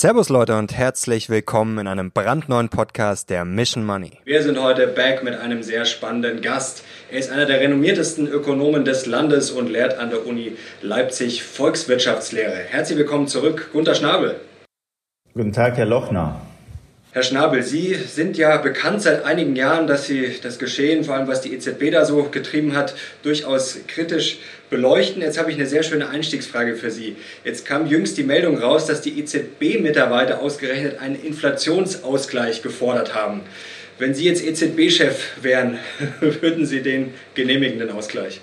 Servus Leute und herzlich willkommen in einem brandneuen Podcast der Mission Money. Wir sind heute back mit einem sehr spannenden Gast. Er ist einer der renommiertesten Ökonomen des Landes und lehrt an der Uni Leipzig Volkswirtschaftslehre. Herzlich willkommen zurück, Gunter Schnabel. Guten Tag, Herr Lochner. Herr Schnabel, Sie sind ja bekannt seit einigen Jahren, dass Sie das Geschehen, vor allem was die EZB da so getrieben hat, durchaus kritisch beleuchten. Jetzt habe ich eine sehr schöne Einstiegsfrage für Sie. Jetzt kam jüngst die Meldung raus, dass die EZB-Mitarbeiter ausgerechnet einen Inflationsausgleich gefordert haben. Wenn Sie jetzt EZB-Chef wären, würden Sie den genehmigen, den Ausgleich?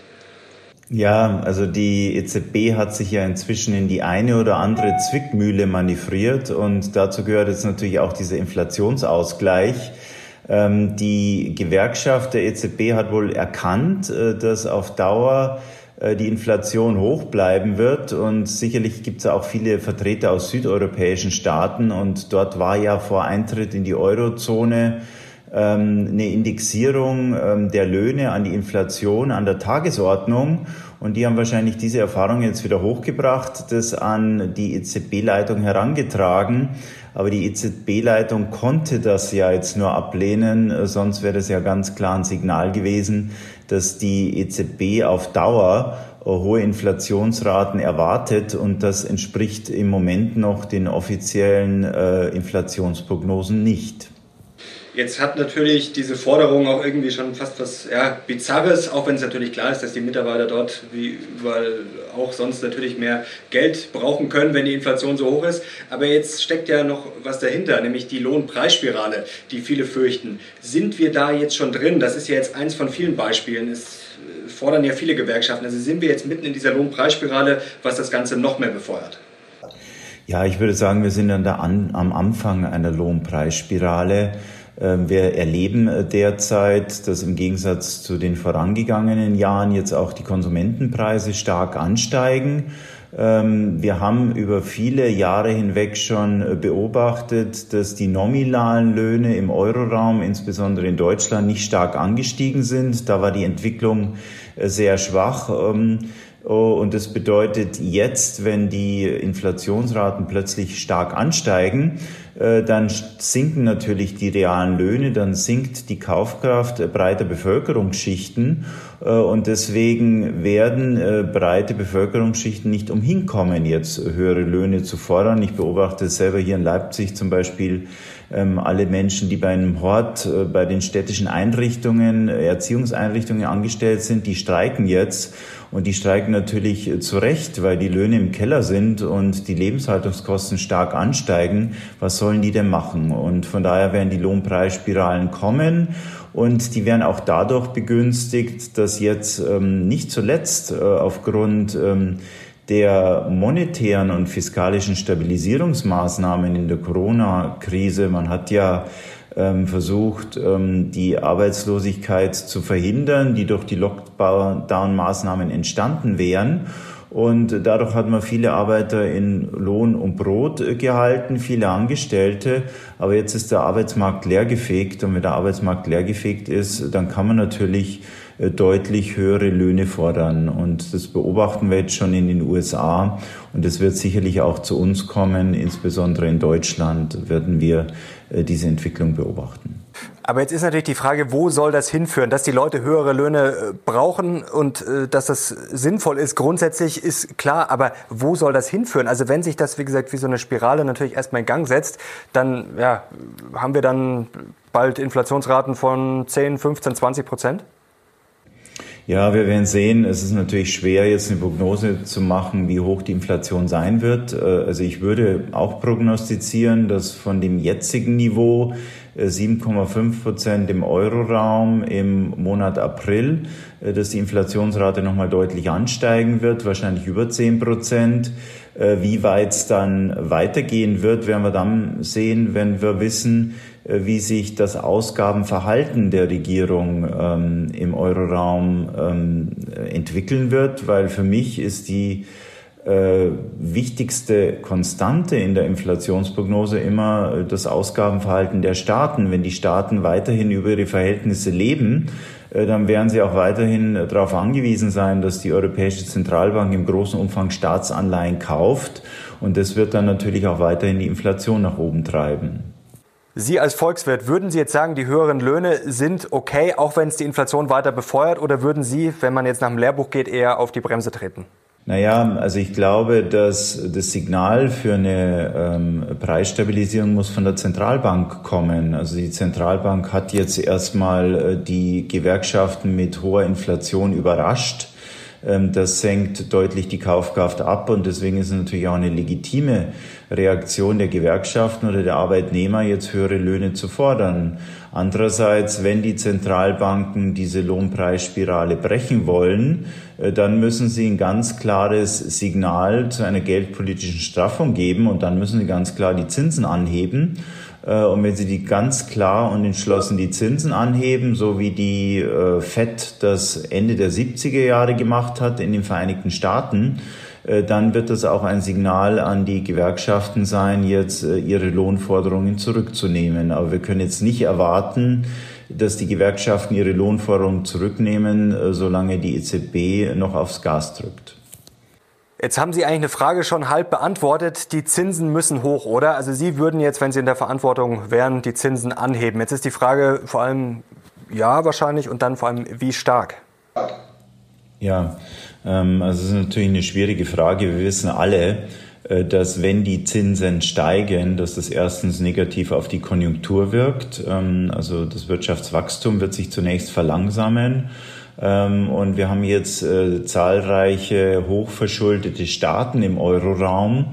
Ja, also die EZB hat sich ja inzwischen in die eine oder andere Zwickmühle manövriert und dazu gehört jetzt natürlich auch dieser Inflationsausgleich. Ähm, die Gewerkschaft der EZB hat wohl erkannt, äh, dass auf Dauer äh, die Inflation hoch bleiben wird. Und sicherlich gibt es auch viele Vertreter aus südeuropäischen Staaten. Und dort war ja vor Eintritt in die Eurozone eine Indexierung ähm, der Löhne an die Inflation an der Tagesordnung. Und die haben wahrscheinlich diese Erfahrung jetzt wieder hochgebracht, das an die EZB-Leitung herangetragen. Aber die EZB-Leitung konnte das ja jetzt nur ablehnen, sonst wäre das ja ganz klar ein Signal gewesen, dass die EZB auf Dauer hohe Inflationsraten erwartet und das entspricht im Moment noch den offiziellen äh, Inflationsprognosen nicht. Jetzt hat natürlich diese Forderung auch irgendwie schon fast was ja, Bizarres, auch wenn es natürlich klar ist, dass die Mitarbeiter dort wie überall auch sonst natürlich mehr Geld brauchen können, wenn die Inflation so hoch ist. Aber jetzt steckt ja noch was dahinter, nämlich die Lohnpreisspirale, die viele fürchten. Sind wir da jetzt schon drin? Das ist ja jetzt eins von vielen Beispielen. Es fordern ja viele Gewerkschaften. Also sind wir jetzt mitten in dieser Lohnpreisspirale, was das Ganze noch mehr befeuert? Ja, ich würde sagen, wir sind an der an, am Anfang einer Lohnpreisspirale. Ähm, wir erleben äh, derzeit, dass im Gegensatz zu den vorangegangenen Jahren jetzt auch die Konsumentenpreise stark ansteigen. Ähm, wir haben über viele Jahre hinweg schon äh, beobachtet, dass die nominalen Löhne im Euroraum, insbesondere in Deutschland, nicht stark angestiegen sind. Da war die Entwicklung äh, sehr schwach. Oh, und das bedeutet jetzt, wenn die Inflationsraten plötzlich stark ansteigen, äh, dann sinken natürlich die realen Löhne, dann sinkt die Kaufkraft breiter Bevölkerungsschichten äh, und deswegen werden äh, breite Bevölkerungsschichten nicht umhin kommen, jetzt höhere Löhne zu fordern. Ich beobachte selber hier in Leipzig zum Beispiel alle Menschen, die bei einem Hort, bei den städtischen Einrichtungen, Erziehungseinrichtungen angestellt sind, die streiken jetzt und die steigen natürlich äh, zu Recht, weil die Löhne im Keller sind und die Lebenshaltungskosten stark ansteigen. Was sollen die denn machen? Und von daher werden die Lohnpreisspiralen kommen. Und die werden auch dadurch begünstigt, dass jetzt ähm, nicht zuletzt äh, aufgrund ähm, der monetären und fiskalischen Stabilisierungsmaßnahmen in der Corona-Krise, man hat ja ähm, versucht, ähm, die Arbeitslosigkeit zu verhindern, die durch die Lockdown-Maßnahmen entstanden wären. Und dadurch hat man viele Arbeiter in Lohn und Brot gehalten, viele Angestellte. Aber jetzt ist der Arbeitsmarkt leergefegt. Und wenn der Arbeitsmarkt leergefegt ist, dann kann man natürlich äh, deutlich höhere Löhne fordern. Und das beobachten wir jetzt schon in den USA. Und es wird sicherlich auch zu uns kommen. Insbesondere in Deutschland werden wir äh, diese Entwicklung beobachten. Aber jetzt ist natürlich die Frage, wo soll das hinführen? Dass die Leute höhere Löhne äh, brauchen und dass das sinnvoll ist, grundsätzlich ist klar. Aber wo soll das hinführen? Also wenn sich das, wie gesagt, wie so eine Spirale natürlich erstmal in Gang setzt, dann ja, haben wir dann bald Inflationsraten von 10, 15, 20 Prozent? Ja, wir werden sehen. Es ist natürlich schwer, jetzt eine Prognose zu machen, wie hoch die Inflation sein wird. Äh, also ich würde auch prognostizieren, dass von dem jetzigen Niveau 7,5 äh, Prozent im Euroraum im Monat April, äh, dass die Inflationsrate nochmal deutlich ansteigen wird, wahrscheinlich über 10 Prozent. Wie weit es dann weitergehen wird, werden wir dann sehen, wenn wir wissen, wie sich das Ausgabenverhalten der Regierung ähm, im Euroraum ähm, entwickeln wird, weil für mich ist die äh, wichtigste Konstante in der Inflationsprognose immer das Ausgabenverhalten der Staaten. Wenn die Staaten weiterhin über ihre Verhältnisse leben, äh, dann werden sie auch weiterhin darauf angewiesen sein, dass die Europäische Zentralbank im großen Umfang Staatsanleihen kauft Und das wird dann natürlich auch weiterhin die Inflation nach oben treiben. Sie als Volkswirt, würden Sie jetzt sagen, die höheren Löhne sind okay, auch wenn es die Inflation weiter befeuert? Oder würden Sie, wenn man jetzt nach dem Lehrbuch geht, eher auf die Bremse treten? Naja, also ich glaube, dass das Signal für eine ähm, Preisstabilisierung muss von der Zentralbank kommen. Also die Zentralbank hat jetzt erstmal äh, die Gewerkschaften mit hoher Inflation überrascht. Ähm, das senkt deutlich die Kaufkraft ab und deswegen ist es natürlich auch eine legitime Reaktion der Gewerkschaften oder der Arbeitnehmer, jetzt höhere Löhne zu fordern. Andererseits, wenn die Zentralbanken diese Lohnpreisspirale brechen wollen, äh, dann müssen sie ein ganz klares Signal zu einer geldpolitischen Straffung geben und dann müssen sie ganz klar die Zinsen anheben. Äh, und wenn Sie die ganz klar und entschlossen die Zinsen anheben, so wie die äh, FED das Ende der 70er Jahre gemacht hat in den Vereinigten Staaten, äh, dann wird das auch ein Signal an die Gewerkschaften sein, jetzt ihre Lohnforderungen zurückzunehmen. Aber wir können jetzt nicht erwarten, dass die Gewerkschaften ihre Lohnforderungen zurücknehmen, solange die EZB noch aufs Gas drückt. Jetzt haben Sie eigentlich eine Frage schon halb beantwortet. Die Zinsen müssen hoch, oder? Also Sie würden jetzt, wenn Sie in der Verantwortung wären, die Zinsen anheben. Jetzt ist die Frage vor allem, ja, wahrscheinlich, und dann vor allem, wie stark? Ja, ähm, also es ist natürlich eine schwierige Frage. Wir wissen alle, äh, dass wenn die Zinsen steigen, dass das erstens negativ auf die Konjunktur wirkt. Ähm, also das Wirtschaftswachstum wird sich zunächst verlangsamen. Ähm, und wir haben jetzt äh, zahlreiche hochverschuldete Staaten im Euroraum.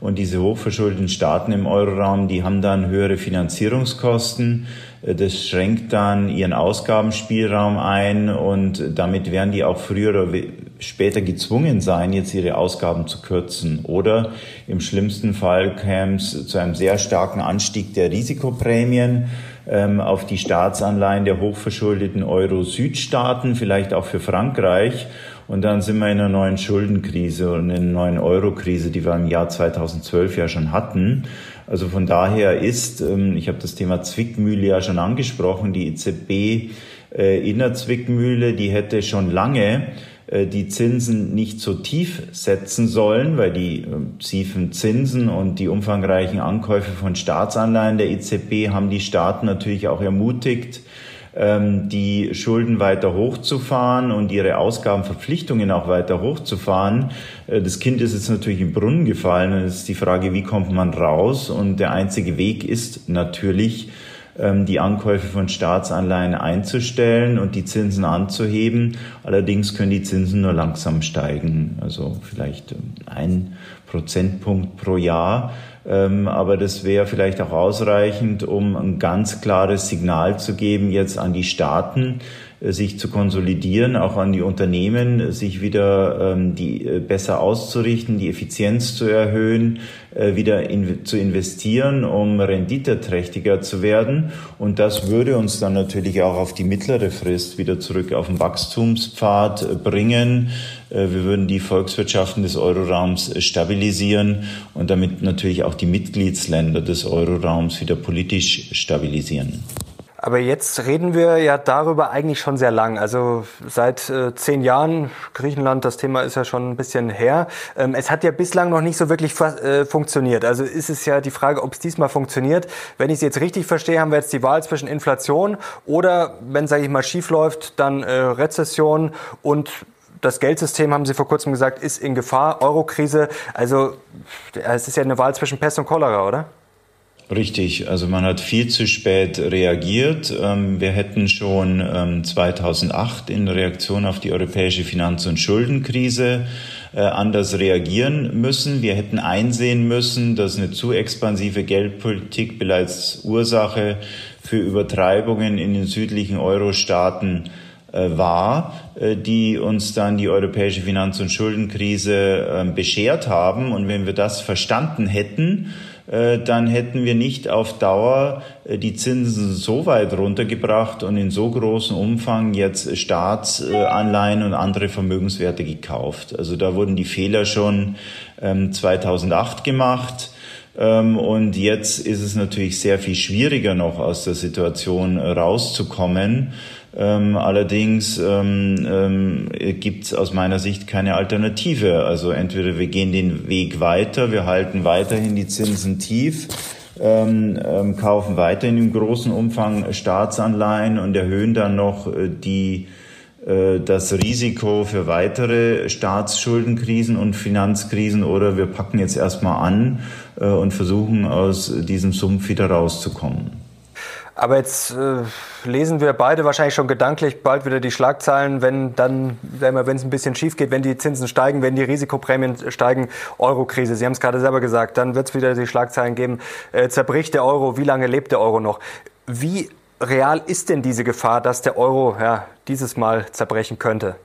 Und diese hochverschuldeten Staaten im Euroraum, die haben dann höhere Finanzierungskosten. Äh, das schränkt dann ihren Ausgabenspielraum ein und damit werden die auch früher oder später gezwungen sein, jetzt ihre Ausgaben zu kürzen. Oder im schlimmsten Fall käme es zu einem sehr starken Anstieg der Risikoprämien ähm, auf die Staatsanleihen der hochverschuldeten Euro-Südstaaten, vielleicht auch für Frankreich. Und dann sind wir in einer neuen Schuldenkrise und in einer neuen Euro-Krise, die wir im Jahr 2012 ja schon hatten. Also von daher ist, ähm, ich habe das Thema Zwickmühle ja schon angesprochen, die EZB äh, in der Zwickmühle, die hätte schon lange die Zinsen nicht so tief setzen sollen, weil die ähm, tiefen Zinsen und die umfangreichen Ankäufe von Staatsanleihen der EZB haben die Staaten natürlich auch ermutigt, ähm, die Schulden weiter hochzufahren und ihre Ausgabenverpflichtungen auch weiter hochzufahren. Äh, das Kind ist jetzt natürlich im Brunnen gefallen es ist die Frage, wie kommt man raus? Und der einzige Weg ist natürlich, die Ankäufe von Staatsanleihen einzustellen und die Zinsen anzuheben. Allerdings können die Zinsen nur langsam steigen, also vielleicht ähm, ein Prozentpunkt pro Jahr. Ähm, aber das wäre vielleicht auch ausreichend, um ein ganz klares Signal zu geben jetzt an die Staaten, sich zu konsolidieren, auch an die Unternehmen, sich wieder ähm, die äh, besser auszurichten, die Effizienz zu erhöhen, äh, wieder in, zu investieren, um renditeträchtiger zu werden. Und das würde uns dann natürlich auch auf die mittlere Frist wieder zurück auf den Wachstumspfad bringen. Wir würden die Volkswirtschaften des Euroraums stabilisieren und damit natürlich auch die Mitgliedsländer des Euroraums wieder politisch stabilisieren. Aber jetzt reden wir ja darüber eigentlich schon sehr lang. Also seit äh, zehn Jahren, Griechenland, das Thema ist ja schon ein bisschen her. Ähm, es hat ja bislang noch nicht so wirklich äh, funktioniert. Also ist es ja die Frage, ob es diesmal funktioniert. Wenn ich es jetzt richtig verstehe, haben wir jetzt die Wahl zwischen Inflation oder, wenn, sage ich mal, schief läuft, dann äh, Rezession und das Geldsystem, haben Sie vor kurzem gesagt, ist in Gefahr. Eurokrise. Also es ist ja eine Wahl zwischen Pest und Cholera, oder? Richtig, also man hat viel zu spät reagiert. Ähm, wir hätten schon 2008 ähm, in Reaktion auf die europäische Finanz- und Schuldenkrise äh, anders reagieren müssen. Wir hätten einsehen müssen, dass eine zu expansive Geldpolitik bereits Ursache für Übertreibungen in den südlichen Euro-Staaten äh, war, äh, die uns dann die europäische Finanz- und Schuldenkrise ähm, beschert haben. Und wenn wir das verstanden hätten, dann hätten wir nicht auf Dauer äh, die Zinsen so weit runtergebracht und in so großem Umfang jetzt Staatsanleihen und andere Vermögenswerte gekauft. Also da wurden die Fehler schon 2008 ähm, gemacht. Ähm, und jetzt ist es natürlich sehr viel schwieriger noch aus der Situation rauszukommen. Ähm, allerdings ähm, ähm, gibt es aus meiner Sicht keine Alternative. Also entweder wir gehen den Weg weiter, wir halten weiterhin die Zinsen tief, ähm, ähm, kaufen weiterhin im großen Umfang Staatsanleihen und erhöhen dann noch äh, die äh, das Risiko für weitere Staatsschuldenkrisen und Finanzkrisen oder wir packen jetzt erstmal an äh, und versuchen aus diesem Sumpf wieder rauszukommen. Aber jetzt äh, lesen wir beide wahrscheinlich schon gedanklich bald wieder die Schlagzeilen, wenn dann, wenn es ein bisschen schief geht, wenn die Zinsen steigen, wenn die Risikoprämien steigen, Euro-Krise. Sie haben es gerade selber gesagt, dann wird es wieder die Schlagzeilen geben, äh, zerbricht der Euro, wie lange lebt der Euro noch? Wie real ist denn diese Gefahr, dass der Euro ja, dieses Mal zerbrechen könnte?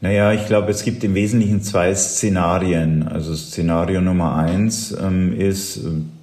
Naja, ich glaube, es gibt im Wesentlichen zwei Szenarien. Also Szenario Nummer eins ähm, ist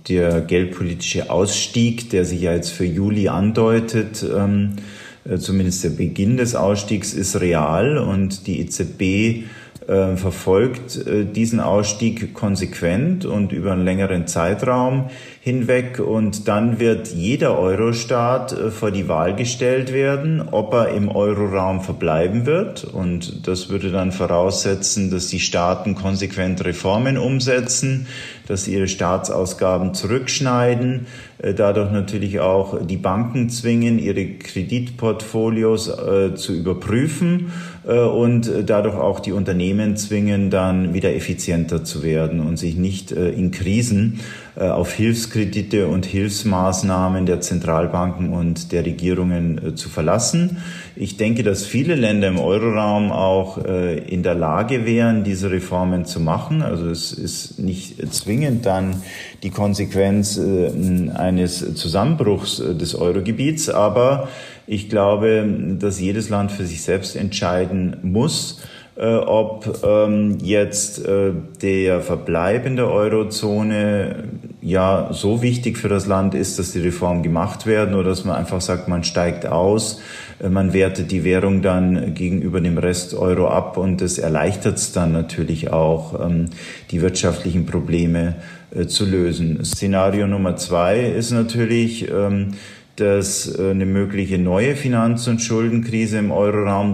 der geldpolitische Ausstieg, der sich ja jetzt für Juli andeutet. Ähm, äh, zumindest der Beginn des Ausstiegs ist real und die EZB äh, verfolgt äh, diesen Ausstieg konsequent und über einen längeren Zeitraum hinweg. Und dann wird jeder Eurostaat äh, vor die Wahl gestellt werden, ob er im Euroraum verbleiben wird. Und das würde dann voraussetzen, dass die Staaten konsequent Reformen umsetzen, dass ihre Staatsausgaben zurückschneiden, dadurch natürlich auch die Banken zwingen, ihre Kreditportfolios äh, zu überprüfen äh, und dadurch auch die Unternehmen zwingen, dann wieder effizienter zu werden und sich nicht äh, in Krisen äh, auf Hilfskredite und Hilfsmaßnahmen der Zentralbanken und der Regierungen äh, zu verlassen. Ich denke, dass viele Länder im Euroraum auch äh, in der Lage wären, diese Reformen zu machen. Also es ist nicht zwingend dann die Konsequenz eines Zusammenbruchs des Eurogebiets, aber ich glaube, dass jedes Land für sich selbst entscheiden muss, äh, ob ähm, jetzt äh, der Verbleib in der Eurozone ja so wichtig für das Land ist, dass die Reformen gemacht werden oder dass man einfach sagt, man steigt aus, äh, man wertet die Währung dann gegenüber dem Rest Euro ab und das erleichtert es dann natürlich auch, ähm, die wirtschaftlichen Probleme äh, zu lösen. Szenario Nummer zwei ist natürlich, ähm, dass äh, eine mögliche neue Finanz- und Schuldenkrise im Euroraum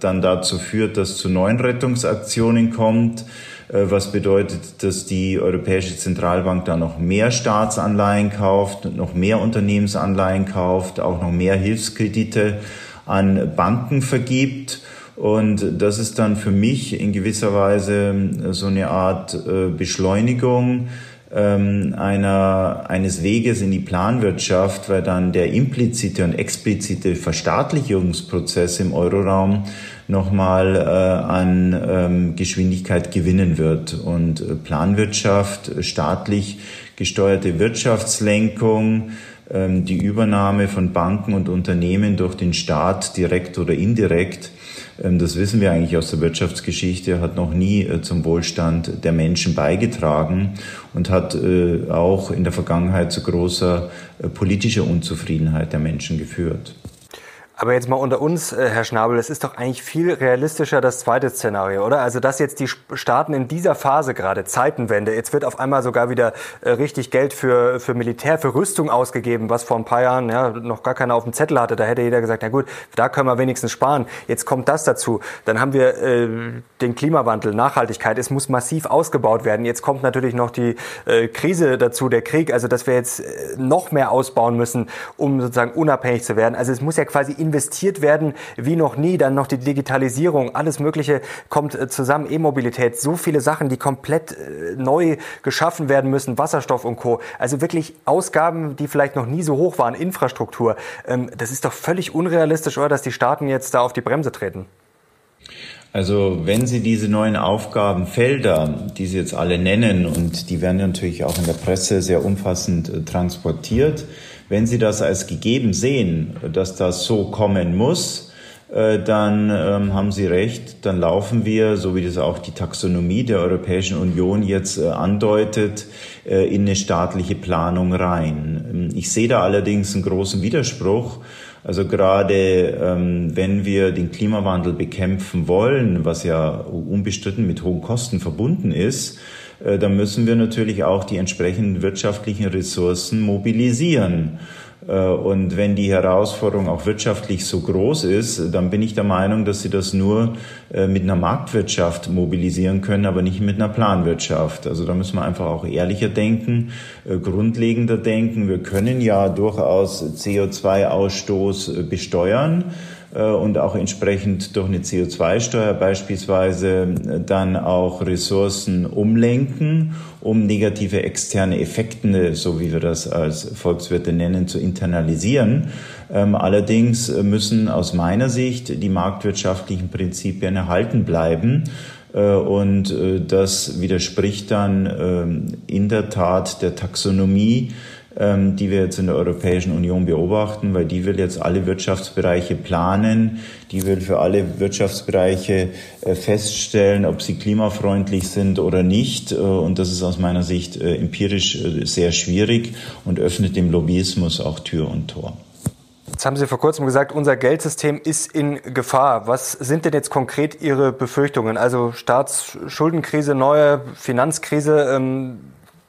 dann dazu führt, dass zu neuen Rettungsaktionen kommt, äh, was bedeutet, dass die Europäische Zentralbank dann noch mehr Staatsanleihen kauft, noch mehr Unternehmensanleihen kauft, auch noch mehr Hilfskredite an Banken vergibt. Und das ist dann für mich in gewisser Weise äh, so eine Art Beschleunigung ähm, einer, eines Weges in die Planwirtschaft, weil dann der implizite und explizite Verstaatlichungsprozess im Euroraum nochmal äh, an ähm, Geschwindigkeit gewinnen wird. Und äh, Planwirtschaft, staatlich gesteuerte Wirtschaftslenkung, ähm, die Übernahme von Banken und Unternehmen durch den Staat direkt oder indirekt, das wissen wir eigentlich aus der Wirtschaftsgeschichte, hat noch nie äh, zum Wohlstand der Menschen beigetragen und hat äh, auch in der Vergangenheit zu großer äh, politischer Unzufriedenheit der Menschen geführt. Aber jetzt mal unter uns, äh, Herr Schnabel, es ist doch eigentlich viel realistischer das zweite Szenario, oder? Also, dass jetzt die Staaten in dieser Phase gerade, Zeitenwende, jetzt wird auf einmal sogar wieder äh, richtig Geld für, für Militär, für Rüstung ausgegeben, was vor ein paar Jahren ja, noch gar keiner auf dem Zettel hatte. Da hätte jeder gesagt, na gut, da können wir wenigstens sparen. Jetzt kommt das dazu. Dann haben wir äh, den Klimawandel, Nachhaltigkeit. Es muss massiv ausgebaut werden. Jetzt kommt natürlich noch die äh, Krise dazu, der Krieg. Also, dass wir jetzt äh, noch mehr ausbauen müssen, um sozusagen unabhängig zu werden. Also, es muss ja quasi investiert werden wie noch nie. Dann noch die Digitalisierung, alles Mögliche kommt äh, zusammen. E-Mobilität, so viele Sachen, die komplett äh, neu geschaffen werden müssen, Wasserstoff und Co. Also wirklich Ausgaben, die vielleicht noch nie so hoch waren, Infrastruktur. Ähm, das ist doch völlig unrealistisch, oder, dass die Staaten jetzt da auf die Bremse treten. Also wenn Sie diese neuen Aufgabenfelder, die Sie jetzt alle nennen, und die werden natürlich auch in der Presse sehr umfassend äh, transportiert, wenn Sie das als gegeben sehen, dass das so kommen muss, äh, dann ähm, haben Sie recht, dann laufen wir, so wie das auch die Taxonomie der Europäischen Union jetzt äh, andeutet, äh, in eine staatliche Planung rein. Ähm, ich sehe da allerdings einen großen Widerspruch. Also gerade ähm, wenn wir den Klimawandel bekämpfen wollen, was ja unbestritten mit hohen Kosten verbunden ist, äh, dann müssen wir natürlich auch die entsprechenden wirtschaftlichen Ressourcen mobilisieren. Äh, und wenn die Herausforderung auch wirtschaftlich so groß ist, dann bin ich der Meinung, dass sie das nur äh, mit einer Marktwirtschaft mobilisieren können, aber nicht mit einer Planwirtschaft. Also da müssen wir einfach auch ehrlicher denken, äh, grundlegender denken. Wir können ja durchaus CO2-Ausstoß besteuern und auch entsprechend durch eine CO2-Steuer beispielsweise dann auch Ressourcen umlenken um negative externe Effekte, so wie wir das als Volkswirte nennen, zu internalisieren. Ähm, allerdings müssen aus meiner Sicht die marktwirtschaftlichen Prinzipien erhalten bleiben. Äh, und äh, das widerspricht dann ähm, in der Tat der Taxonomie ähm, die wir jetzt in der Europäischen Union beobachten, weil die will jetzt alle Wirtschaftsbereiche planen, die will für alle Wirtschaftsbereiche äh, feststellen, ob sie klimafreundlich sind oder nicht. Äh, und das ist aus meiner Sicht äh, empirisch sehr schwierig und öffnet dem Lobbyismus auch Tür und Tor. Jetzt haben Sie vor kurzem gesagt, unser Geldsystem ist in Gefahr. Was sind denn jetzt konkret Ihre Befürchtungen? Also Staatsschuldenkrise, neue Finanzkrise. Ähm,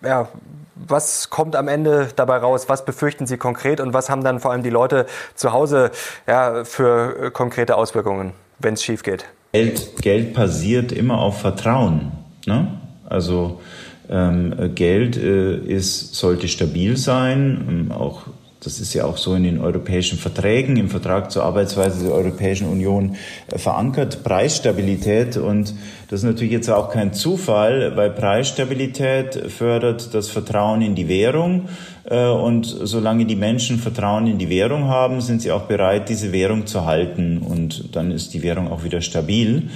ja, was kommt am Ende dabei raus? Was befürchten Sie konkret und was haben dann vor allem die Leute zu Hause ja, für äh, konkrete Auswirkungen, wenn es schief geht? Geld, Geld basiert immer auf Vertrauen. Ne? Also ähm, Geld äh, ist, sollte stabil sein, ähm, auch das ist ja auch so in den europäischen Verträgen, im Vertrag zur Arbeitsweise der Europäischen Union äh, verankert, Preisstabilität. Und das ist natürlich jetzt auch kein Zufall, weil Preisstabilität fördert das Vertrauen in die Währung. Äh, und solange die Menschen Vertrauen in die Währung haben, sind sie auch bereit, diese Währung zu halten. Und dann ist die Währung auch wieder stabil.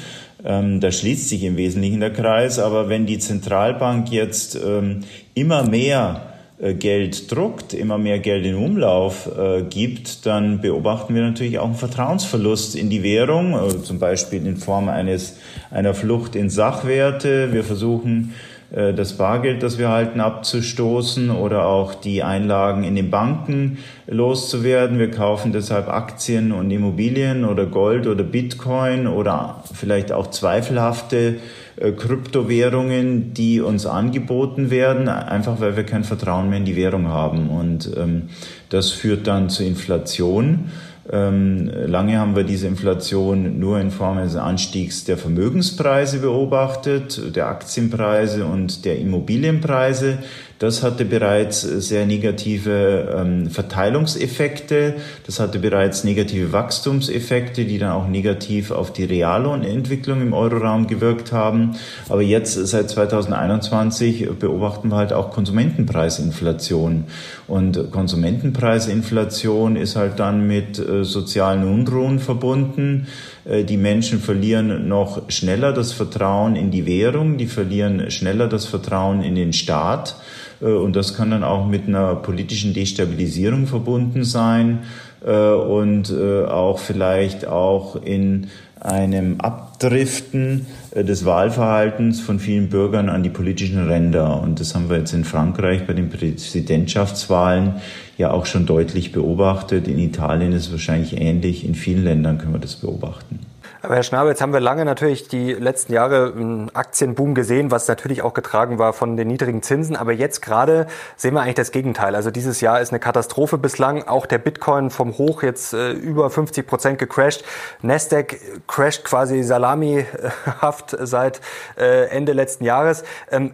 Ähm, da schließt sich im Wesentlichen der Kreis. Aber wenn die Zentralbank jetzt ähm, immer mehr Geld druckt, immer mehr Geld in Umlauf äh, gibt, dann beobachten wir natürlich auch einen Vertrauensverlust in die Währung, äh, zum Beispiel in Form eines, einer Flucht in Sachwerte. Wir versuchen, äh, das Bargeld, das wir halten, abzustoßen oder auch die Einlagen in den Banken loszuwerden. Wir kaufen deshalb Aktien und Immobilien oder Gold oder Bitcoin oder vielleicht auch zweifelhafte äh, Kryptowährungen, die uns angeboten werden, einfach weil wir kein Vertrauen mehr in die Währung haben. Und ähm, das führt dann zu Inflation. Ähm, lange haben wir diese Inflation nur in Form eines Anstiegs der Vermögenspreise beobachtet, der Aktienpreise und der Immobilienpreise. Das hatte bereits sehr negative ähm, Verteilungseffekte, das hatte bereits negative Wachstumseffekte, die dann auch negativ auf die Reallohnentwicklung im Euroraum gewirkt haben. Aber jetzt seit 2021 beobachten wir halt auch Konsumentenpreisinflation. Und Konsumentenpreisinflation ist halt dann mit äh, sozialen Unruhen verbunden. Äh, die Menschen verlieren noch schneller das Vertrauen in die Währung, die verlieren schneller das Vertrauen in den Staat. Äh, und das kann dann auch mit einer politischen Destabilisierung verbunden sein äh, und äh, auch vielleicht auch in einem Abdriften des Wahlverhaltens von vielen Bürgern an die politischen Ränder. Und das haben wir jetzt in Frankreich bei den Präsidentschaftswahlen ja auch schon deutlich beobachtet. In Italien ist es wahrscheinlich ähnlich. In vielen Ländern können wir das beobachten. Aber Herr Schnabel, jetzt haben wir lange natürlich die letzten Jahre einen Aktienboom gesehen, was natürlich auch getragen war von den niedrigen Zinsen. Aber jetzt gerade sehen wir eigentlich das Gegenteil. Also dieses Jahr ist eine Katastrophe bislang. Auch der Bitcoin vom Hoch jetzt äh, über 50 Prozent gecrashed. Nasdaq crasht quasi salamihaft seit äh, Ende letzten Jahres. Ähm,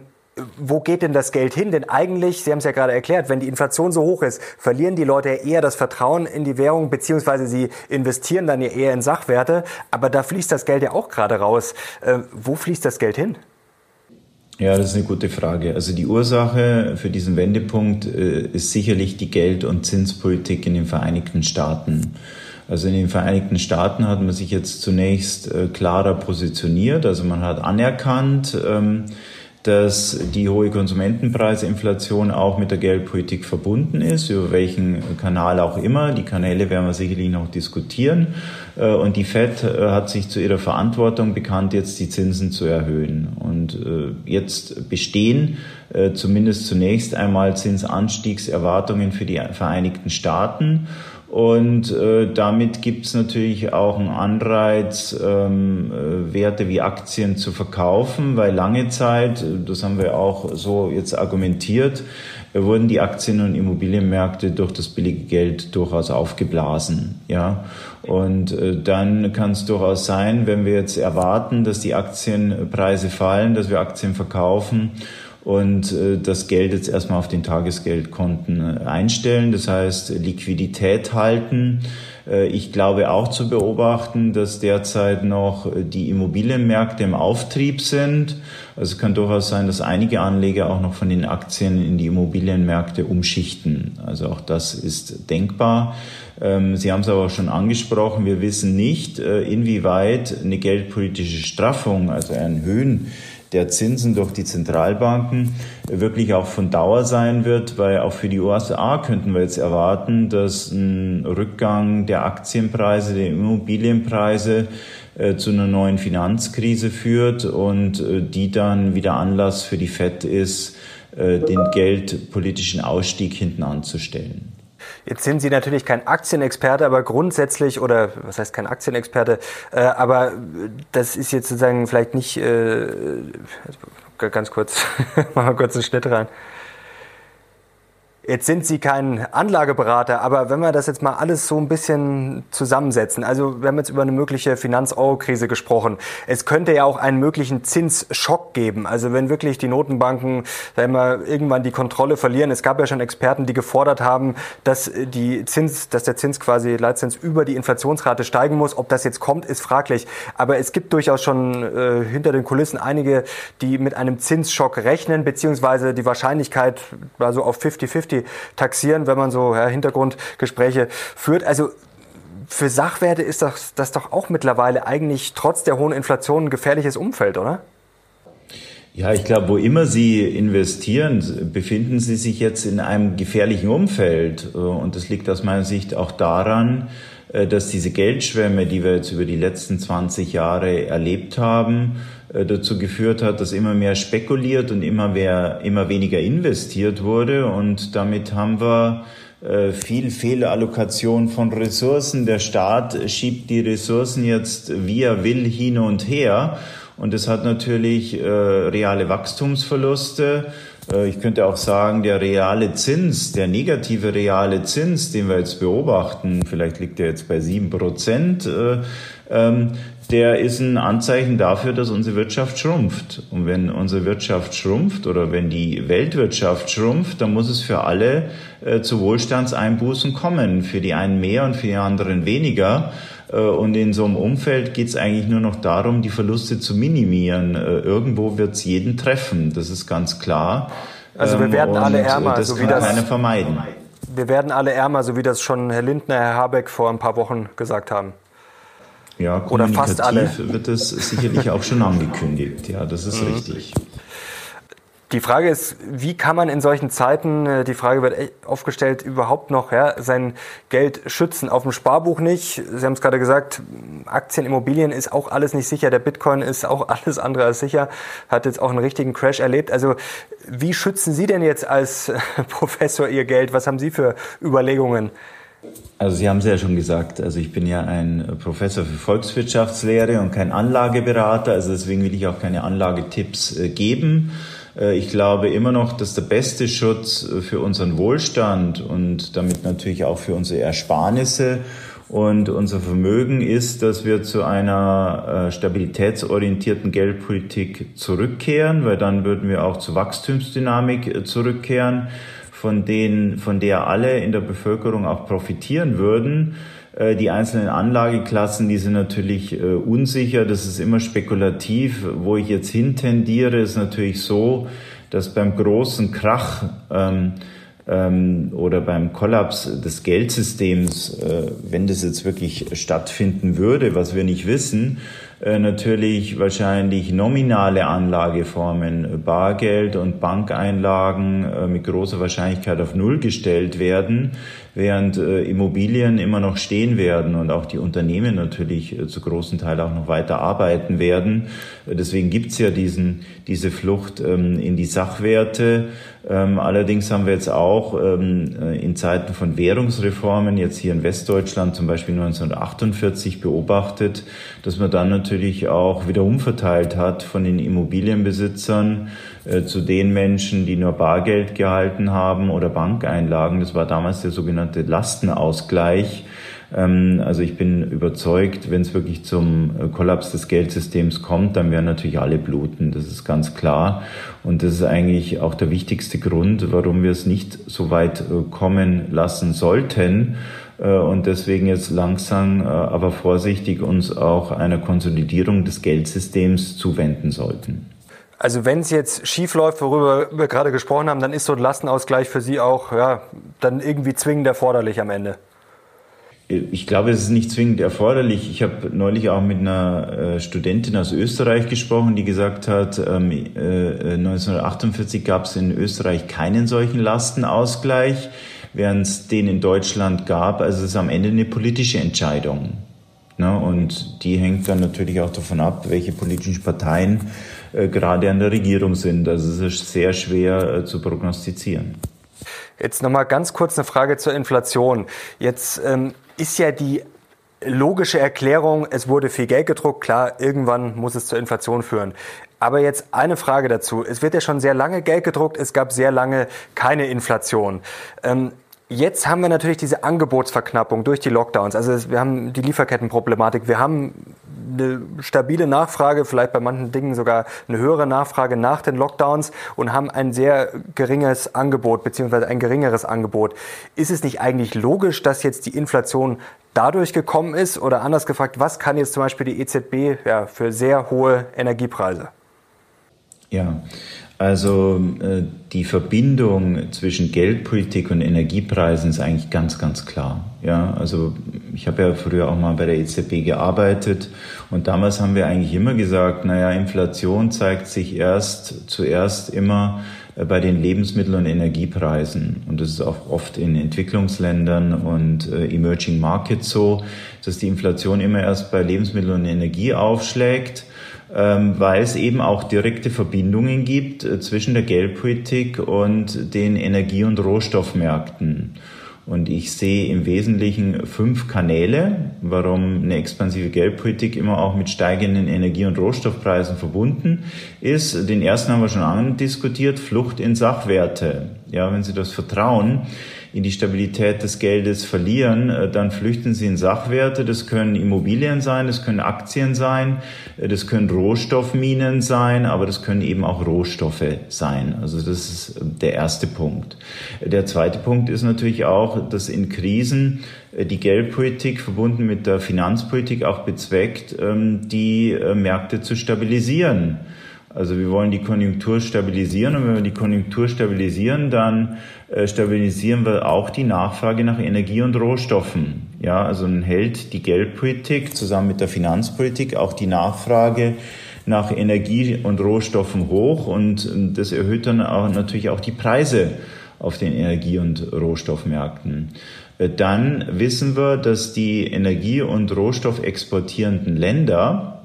wo geht denn das Geld hin? Denn eigentlich, Sie haben es ja gerade erklärt, wenn die Inflation so hoch ist, verlieren die Leute eher das Vertrauen in die Währung, beziehungsweise sie investieren dann ja eher in Sachwerte. Aber da fließt das Geld ja auch gerade raus. Äh, wo fließt das Geld hin? Ja, das ist eine gute Frage. Also die Ursache für diesen Wendepunkt äh, ist sicherlich die Geld- und Zinspolitik in den Vereinigten Staaten. Also in den Vereinigten Staaten hat man sich jetzt zunächst äh, klarer positioniert. Also man hat anerkannt, ähm, dass die hohe Konsumentenpreisinflation auch mit der Geldpolitik verbunden ist, über welchen Kanal auch immer. Die Kanäle werden wir sicherlich noch diskutieren. Äh, und die Fed äh, hat sich zu ihrer Verantwortung bekannt, jetzt die Zinsen zu erhöhen. Und äh, jetzt bestehen zumindest zunächst einmal Zinsanstiegserwartungen für die Vereinigten Staaten. Und äh, damit gibt es natürlich auch einen Anreiz, ähm, äh, Werte wie Aktien zu verkaufen, weil lange Zeit, das haben wir auch so jetzt argumentiert, wurden die Aktien- und Immobilienmärkte durch das billige Geld durchaus aufgeblasen. Ja, und äh, dann kann es durchaus sein, wenn wir jetzt erwarten, dass die Aktienpreise fallen, dass wir Aktien verkaufen und äh, das Geld jetzt erstmal auf den Tagesgeldkonten äh, einstellen, das heißt Liquidität halten. Äh, ich glaube auch zu beobachten, dass derzeit noch die Immobilienmärkte im Auftrieb sind. Also es kann durchaus sein, dass einige Anleger auch noch von den Aktien in die Immobilienmärkte umschichten. Also auch das ist denkbar. Ähm, Sie haben es aber auch schon angesprochen. Wir wissen nicht, inwieweit eine geldpolitische Straffung, also ein Höhen der Zinsen durch die Zentralbanken wirklich auch von Dauer sein wird, weil auch für die USA könnten wir jetzt erwarten, dass ein Rückgang der Aktienpreise, der Immobilienpreise äh, zu einer neuen Finanzkrise führt und äh, die dann wieder Anlass für die FED ist, äh, den geldpolitischen Ausstieg hinten anzustellen. Jetzt sind Sie natürlich kein Aktienexperte, aber grundsätzlich, oder was heißt kein Aktienexperte, äh, aber das ist jetzt sozusagen vielleicht nicht, äh, ganz kurz, machen wir kurz einen Schnitt rein. Jetzt sind Sie kein Anlageberater, aber wenn wir das jetzt mal alles so ein bisschen zusammensetzen, also wir haben jetzt über eine mögliche Finanz-Euro-Krise gesprochen. Es könnte ja auch einen möglichen Zinsschock geben. Also wenn wirklich die Notenbanken sagen wir, irgendwann die Kontrolle verlieren. Es gab ja schon Experten, die gefordert haben, dass die Zins, dass der Zins quasi Leitzins über die Inflationsrate steigen muss. Ob das jetzt kommt, ist fraglich. Aber es gibt durchaus schon äh, hinter den Kulissen einige, die mit einem Zinsschock rechnen, beziehungsweise die Wahrscheinlichkeit also auf 50-50 50 taxieren, wenn man so ja, Hintergrundgespräche führt. Also für Sachwerte ist das, das doch auch mittlerweile eigentlich trotz der hohen Inflation ein gefährliches Umfeld, oder? Ja, ich glaube, wo immer Sie investieren, befinden Sie sich jetzt in einem gefährlichen Umfeld. Und das liegt aus meiner Sicht auch daran, äh, dass diese Geldschwemme, die wir jetzt über die letzten 20 Jahre erlebt haben, dazu geführt hat, dass immer mehr spekuliert und immer mehr, immer weniger investiert wurde. Und damit haben wir äh, viel Fehlallokation von Ressourcen. Der Staat schiebt die Ressourcen jetzt, wie er will, hin und her. Und das hat natürlich äh, reale Wachstumsverluste. Äh, ich könnte auch sagen, der reale Zins, der negative reale Zins, den wir jetzt beobachten, vielleicht liegt er jetzt bei sieben Prozent, äh, ähm, der ist ein Anzeichen dafür, dass unsere Wirtschaft schrumpft. Und wenn unsere Wirtschaft schrumpft oder wenn die Weltwirtschaft schrumpft, dann muss es für alle äh, zu Wohlstandseinbußen kommen. Für die einen mehr und für die anderen weniger. Äh, und in so einem Umfeld geht es eigentlich nur noch darum, die Verluste zu minimieren. Äh, irgendwo wird es jeden treffen, das ist ganz klar. Also wir werden ähm, alle ärmer, das so wie das keiner vermeiden. Wir werden alle ärmer, so wie das schon Herr Lindner, Herr Habeck vor ein paar Wochen gesagt haben. Ja, Oder fast alle. wird es sicherlich auch schon angekündigt. Ja, das ist mhm. richtig. Die Frage ist, wie kann man in solchen Zeiten, äh, die Frage wird aufgestellt, überhaupt noch ja, sein Geld schützen? Auf dem Sparbuch nicht. Sie haben es gerade gesagt, Aktien, Immobilien ist auch alles nicht sicher. Der Bitcoin ist auch alles andere als sicher. Hat jetzt auch einen richtigen Crash erlebt. Also wie schützen Sie denn jetzt als Professor Ihr Geld? Was haben Sie für Überlegungen? Also Sie haben es ja schon gesagt, also ich bin ja ein Professor für Volkswirtschaftslehre und kein Anlageberater, also deswegen will ich auch keine Anlagetipps äh, geben. Äh, ich glaube immer noch, dass der beste Schutz äh, für unseren Wohlstand und damit natürlich auch für unsere Ersparnisse und unser Vermögen ist, dass wir zu einer stabilitätsorientierten Geldpolitik zurückkehren, weil dann würden wir auch zur Wachstumsdynamik zurückkehren von denen, von der alle in der Bevölkerung auch profitieren würden. Äh, die einzelnen Anlageklassen, die sind natürlich äh, unsicher. Das ist immer spekulativ. Wo ich jetzt hintendiere, ist natürlich so, dass beim großen Krach ähm, ähm, oder beim Kollaps des Geldsystems, äh, wenn das jetzt wirklich stattfinden würde, was wir nicht wissen, äh, natürlich wahrscheinlich nominale Anlageformen, Bargeld und Bankeinlagen äh, mit großer Wahrscheinlichkeit auf Null gestellt werden, während äh, Immobilien immer noch stehen werden und auch die Unternehmen natürlich zu großen Teil auch noch weiter arbeiten werden. Deswegen gibt's ja diesen, diese Flucht ähm, in die Sachwerte. Ähm, allerdings haben wir jetzt auch ähm, in Zeiten von Währungsreformen, jetzt hier in Westdeutschland zum Beispiel 1948 beobachtet, dass man dann natürlich auch wieder umverteilt hat von den Immobilienbesitzern äh, zu den Menschen, die nur Bargeld gehalten haben oder Bankeinlagen. Das war damals der sogenannte Lastenausgleich ähm, also ich bin überzeugt, wenn es wirklich zum äh, Kollaps des Geldsystems kommt, dann werden natürlich alle bluten. Das ist ganz klar. Und das ist eigentlich auch der wichtigste Grund, warum wir es nicht so weit äh, kommen lassen sollten äh, und deswegen jetzt langsam, aber vorsichtig uns auch einer Konsolidierung des Geldsystems zuwenden sollten. Also wenn es jetzt schief läuft, worüber wir gerade gesprochen haben, dann ist so ein Lastenausgleich für Sie auch ja, dann irgendwie zwingend erforderlich am Ende. Ich glaube, es ist nicht zwingend erforderlich. Ich habe neulich auch mit einer äh, Studentin aus Österreich gesprochen, die gesagt hat, 1948 gab es in Österreich keinen solchen Lastenausgleich, während es den in Deutschland gab. Also es ist am Ende eine politische Entscheidung. Ne? Und die hängt dann natürlich auch davon ab, welche politischen Parteien äh, gerade an der Regierung sind. Also es ist sehr schwer äh, zu prognostizieren. Jetzt nochmal ganz kurz eine Frage zur Inflation. Jetzt ähm, ist ja die logische Erklärung, es wurde viel Geld gedruckt, klar, irgendwann muss es zur Inflation führen. Aber jetzt eine Frage dazu. Es wird ja schon sehr lange Geld gedruckt, es gab sehr lange keine Inflation. Ähm, Jetzt haben wir natürlich diese Angebotsverknappung durch die Lockdowns. Also wir haben die Lieferkettenproblematik. Wir haben eine stabile Nachfrage, vielleicht bei manchen Dingen sogar eine höhere Nachfrage nach den Lockdowns und haben ein sehr geringes Angebot beziehungsweise ein geringeres Angebot. Ist es nicht eigentlich logisch, dass jetzt die Inflation dadurch gekommen ist? Oder anders gefragt, was kann jetzt zum Beispiel die EZB ja, für sehr hohe Energiepreise? Ja, also äh, die Verbindung zwischen Geldpolitik und Energiepreisen ist eigentlich ganz, ganz klar. Ja, also ich habe ja früher auch mal bei der EZB gearbeitet und damals haben wir eigentlich immer gesagt, naja, Inflation zeigt sich erst zuerst immer äh, bei den Lebensmittel- und Energiepreisen. Und das ist auch oft in Entwicklungsländern und äh, Emerging Markets so, dass die Inflation immer erst bei Lebensmittel und Energie aufschlägt weil es eben auch direkte Verbindungen gibt äh, zwischen der Geldpolitik und den Energie- und Rohstoffmärkten. Und ich sehe im Wesentlichen fünf Kanäle, warum eine expansive Geldpolitik immer auch mit steigenden Energie- und Rohstoffpreisen verbunden ist. Den ersten haben wir schon andiskutiert, Flucht in Sachwerte. Ja, wenn Sie das Vertrauen in die Stabilität des Geldes verlieren, äh, dann flüchten sie in Sachwerte. Das können Immobilien sein, das können Aktien sein, äh, das können Rohstoffminen sein, aber das können eben auch Rohstoffe sein. Also das ist äh, der erste Punkt. Der zweite Punkt ist natürlich auch, dass in Krisen die Geldpolitik verbunden mit der Finanzpolitik auch bezweckt, ähm, die Märkte zu stabilisieren. Also wir wollen die Konjunktur stabilisieren und wenn wir die Konjunktur stabilisieren, dann äh, stabilisieren wir auch die Nachfrage nach Energie und Rohstoffen. Ja, also dann hält die Geldpolitik zusammen mit der Finanzpolitik auch die Nachfrage nach Energie und Rohstoffen hoch und ähm, das erhöht dann auch natürlich auch die Preise auf den Energie- und Rohstoffmärkten. Äh, dann wissen wir, dass die Energie- und Rohstoffexportierenden Länder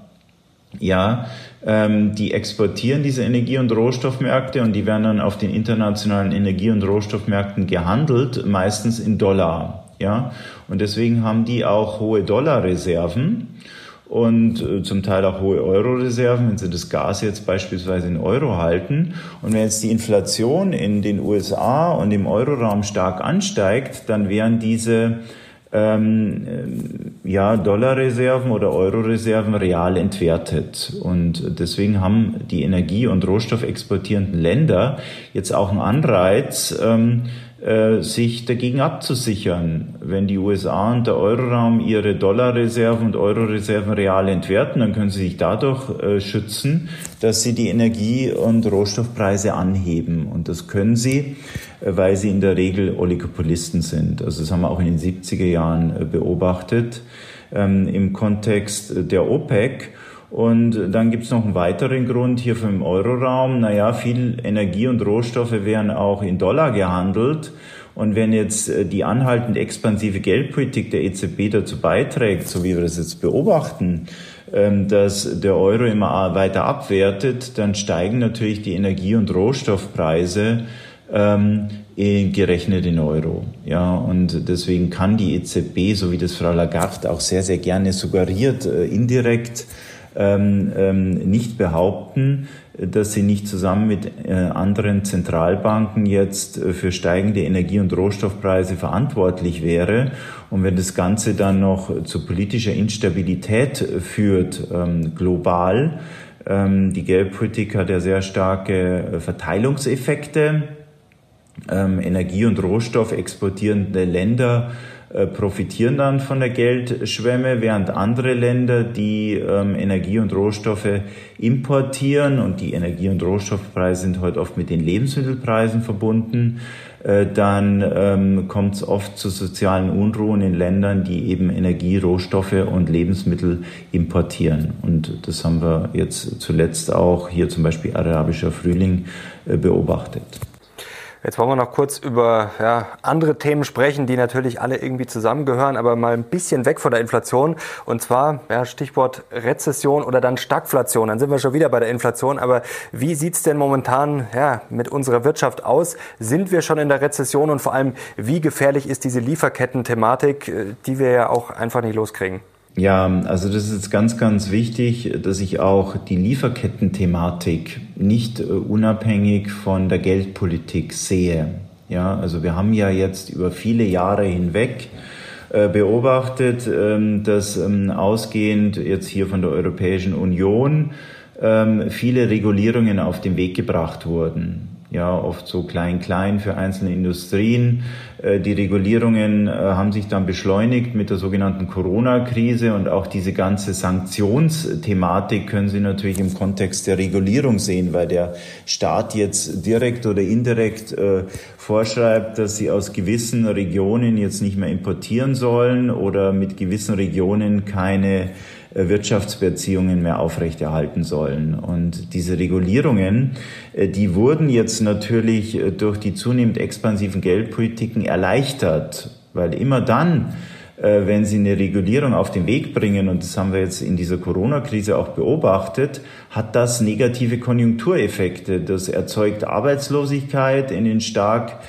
ja, ähm, die exportieren diese Energie- und Rohstoffmärkte und die werden dann auf den internationalen Energie- und Rohstoffmärkten gehandelt, meistens in Dollar. Ja, und deswegen haben die auch hohe Dollarreserven und äh, zum Teil auch hohe Euro-Reserven, wenn sie das Gas jetzt beispielsweise in Euro halten. Und wenn jetzt die Inflation in den USA und im Euroraum stark ansteigt, dann wären diese ähm, äh, ja, Dollarreserven oder Euroreserven real entwertet. Und deswegen haben die Energie- und Rohstoffexportierenden Länder jetzt auch einen Anreiz, ähm, äh, sich dagegen abzusichern. Wenn die USA und der Euroraum ihre Dollarreserven und Euroreserven real entwerten, dann können sie sich dadurch äh, schützen, dass sie die Energie- und Rohstoffpreise anheben. Und das können sie, äh, weil sie in der Regel Oligopolisten sind. Also das haben wir auch in den 70er Jahren beobachtet ähm, im Kontext der OPEC. Und dann gibt es noch einen weiteren Grund hier vom Euroraum. Naja, viel Energie und Rohstoffe werden auch in Dollar gehandelt. Und wenn jetzt äh, die anhaltend expansive Geldpolitik der EZB dazu beiträgt, so wie wir das jetzt beobachten, ähm, dass der Euro immer weiter abwertet, dann steigen natürlich die Energie- und Rohstoffpreise ähm, gerechnet in Euro. Ja, und deswegen kann die EZB, so wie das Frau Lagarde auch sehr, sehr gerne suggeriert, äh, indirekt nicht behaupten, dass sie nicht zusammen mit äh, anderen Zentralbanken jetzt äh, für steigende Energie- und Rohstoffpreise verantwortlich wäre. Und wenn das Ganze dann noch zu politischer Instabilität führt, ähm, global, ähm, die Geldpolitik hat ja sehr starke äh, Verteilungseffekte. Ähm, Energie- und Rohstoff exportierende Länder profitieren dann von der Geldschwemme, während andere Länder, die ähm, Energie und Rohstoffe importieren und die Energie- und Rohstoffpreise sind heute oft mit den Lebensmittelpreisen verbunden, äh, dann ähm, kommt es oft zu sozialen Unruhen in Ländern, die eben Energie, Rohstoffe und Lebensmittel importieren. Und das haben wir jetzt zuletzt auch hier zum Beispiel arabischer Frühling äh, beobachtet. Jetzt wollen wir noch kurz über ja, andere Themen sprechen, die natürlich alle irgendwie zusammengehören, aber mal ein bisschen weg von der Inflation. Und zwar ja, Stichwort Rezession oder dann Stagflation. Dann sind wir schon wieder bei der Inflation. Aber wie sieht's denn momentan ja, mit unserer Wirtschaft aus? Sind wir schon in der Rezession und vor allem, wie gefährlich ist diese Lieferketten-Thematik, äh, die wir ja auch einfach nicht loskriegen? Ja, also das ist ganz, ganz wichtig, dass ich auch die Lieferketten-Thematik nicht äh, unabhängig von der Geldpolitik sehe. Ja, also wir haben ja jetzt über viele Jahre hinweg äh, beobachtet, ähm, dass ähm, ausgehend jetzt hier von der Europäischen Union ähm, viele Regulierungen auf den Weg gebracht wurden ja oft so klein-klein für einzelne Industrien. Äh, die Regulierungen äh, haben sich dann beschleunigt mit der sogenannten Corona-Krise und auch diese ganze Sanktionsthematik können Sie natürlich im Kontext der Regulierung sehen, weil der Staat jetzt direkt oder indirekt äh, vorschreibt, dass sie aus gewissen Regionen jetzt nicht mehr importieren sollen oder mit gewissen Regionen keine Wirtschaftsbeziehungen mehr aufrechterhalten sollen. Und diese Regulierungen, äh, die wurden jetzt natürlich äh, durch die zunehmend expansiven Geldpolitiken erleichtert, weil immer dann, wenn Sie eine Regulierung auf den Weg bringen, und das haben wir jetzt in dieser Corona-Krise auch beobachtet, hat das negative Konjunktureffekte. Das erzeugt Arbeitslosigkeit in den stark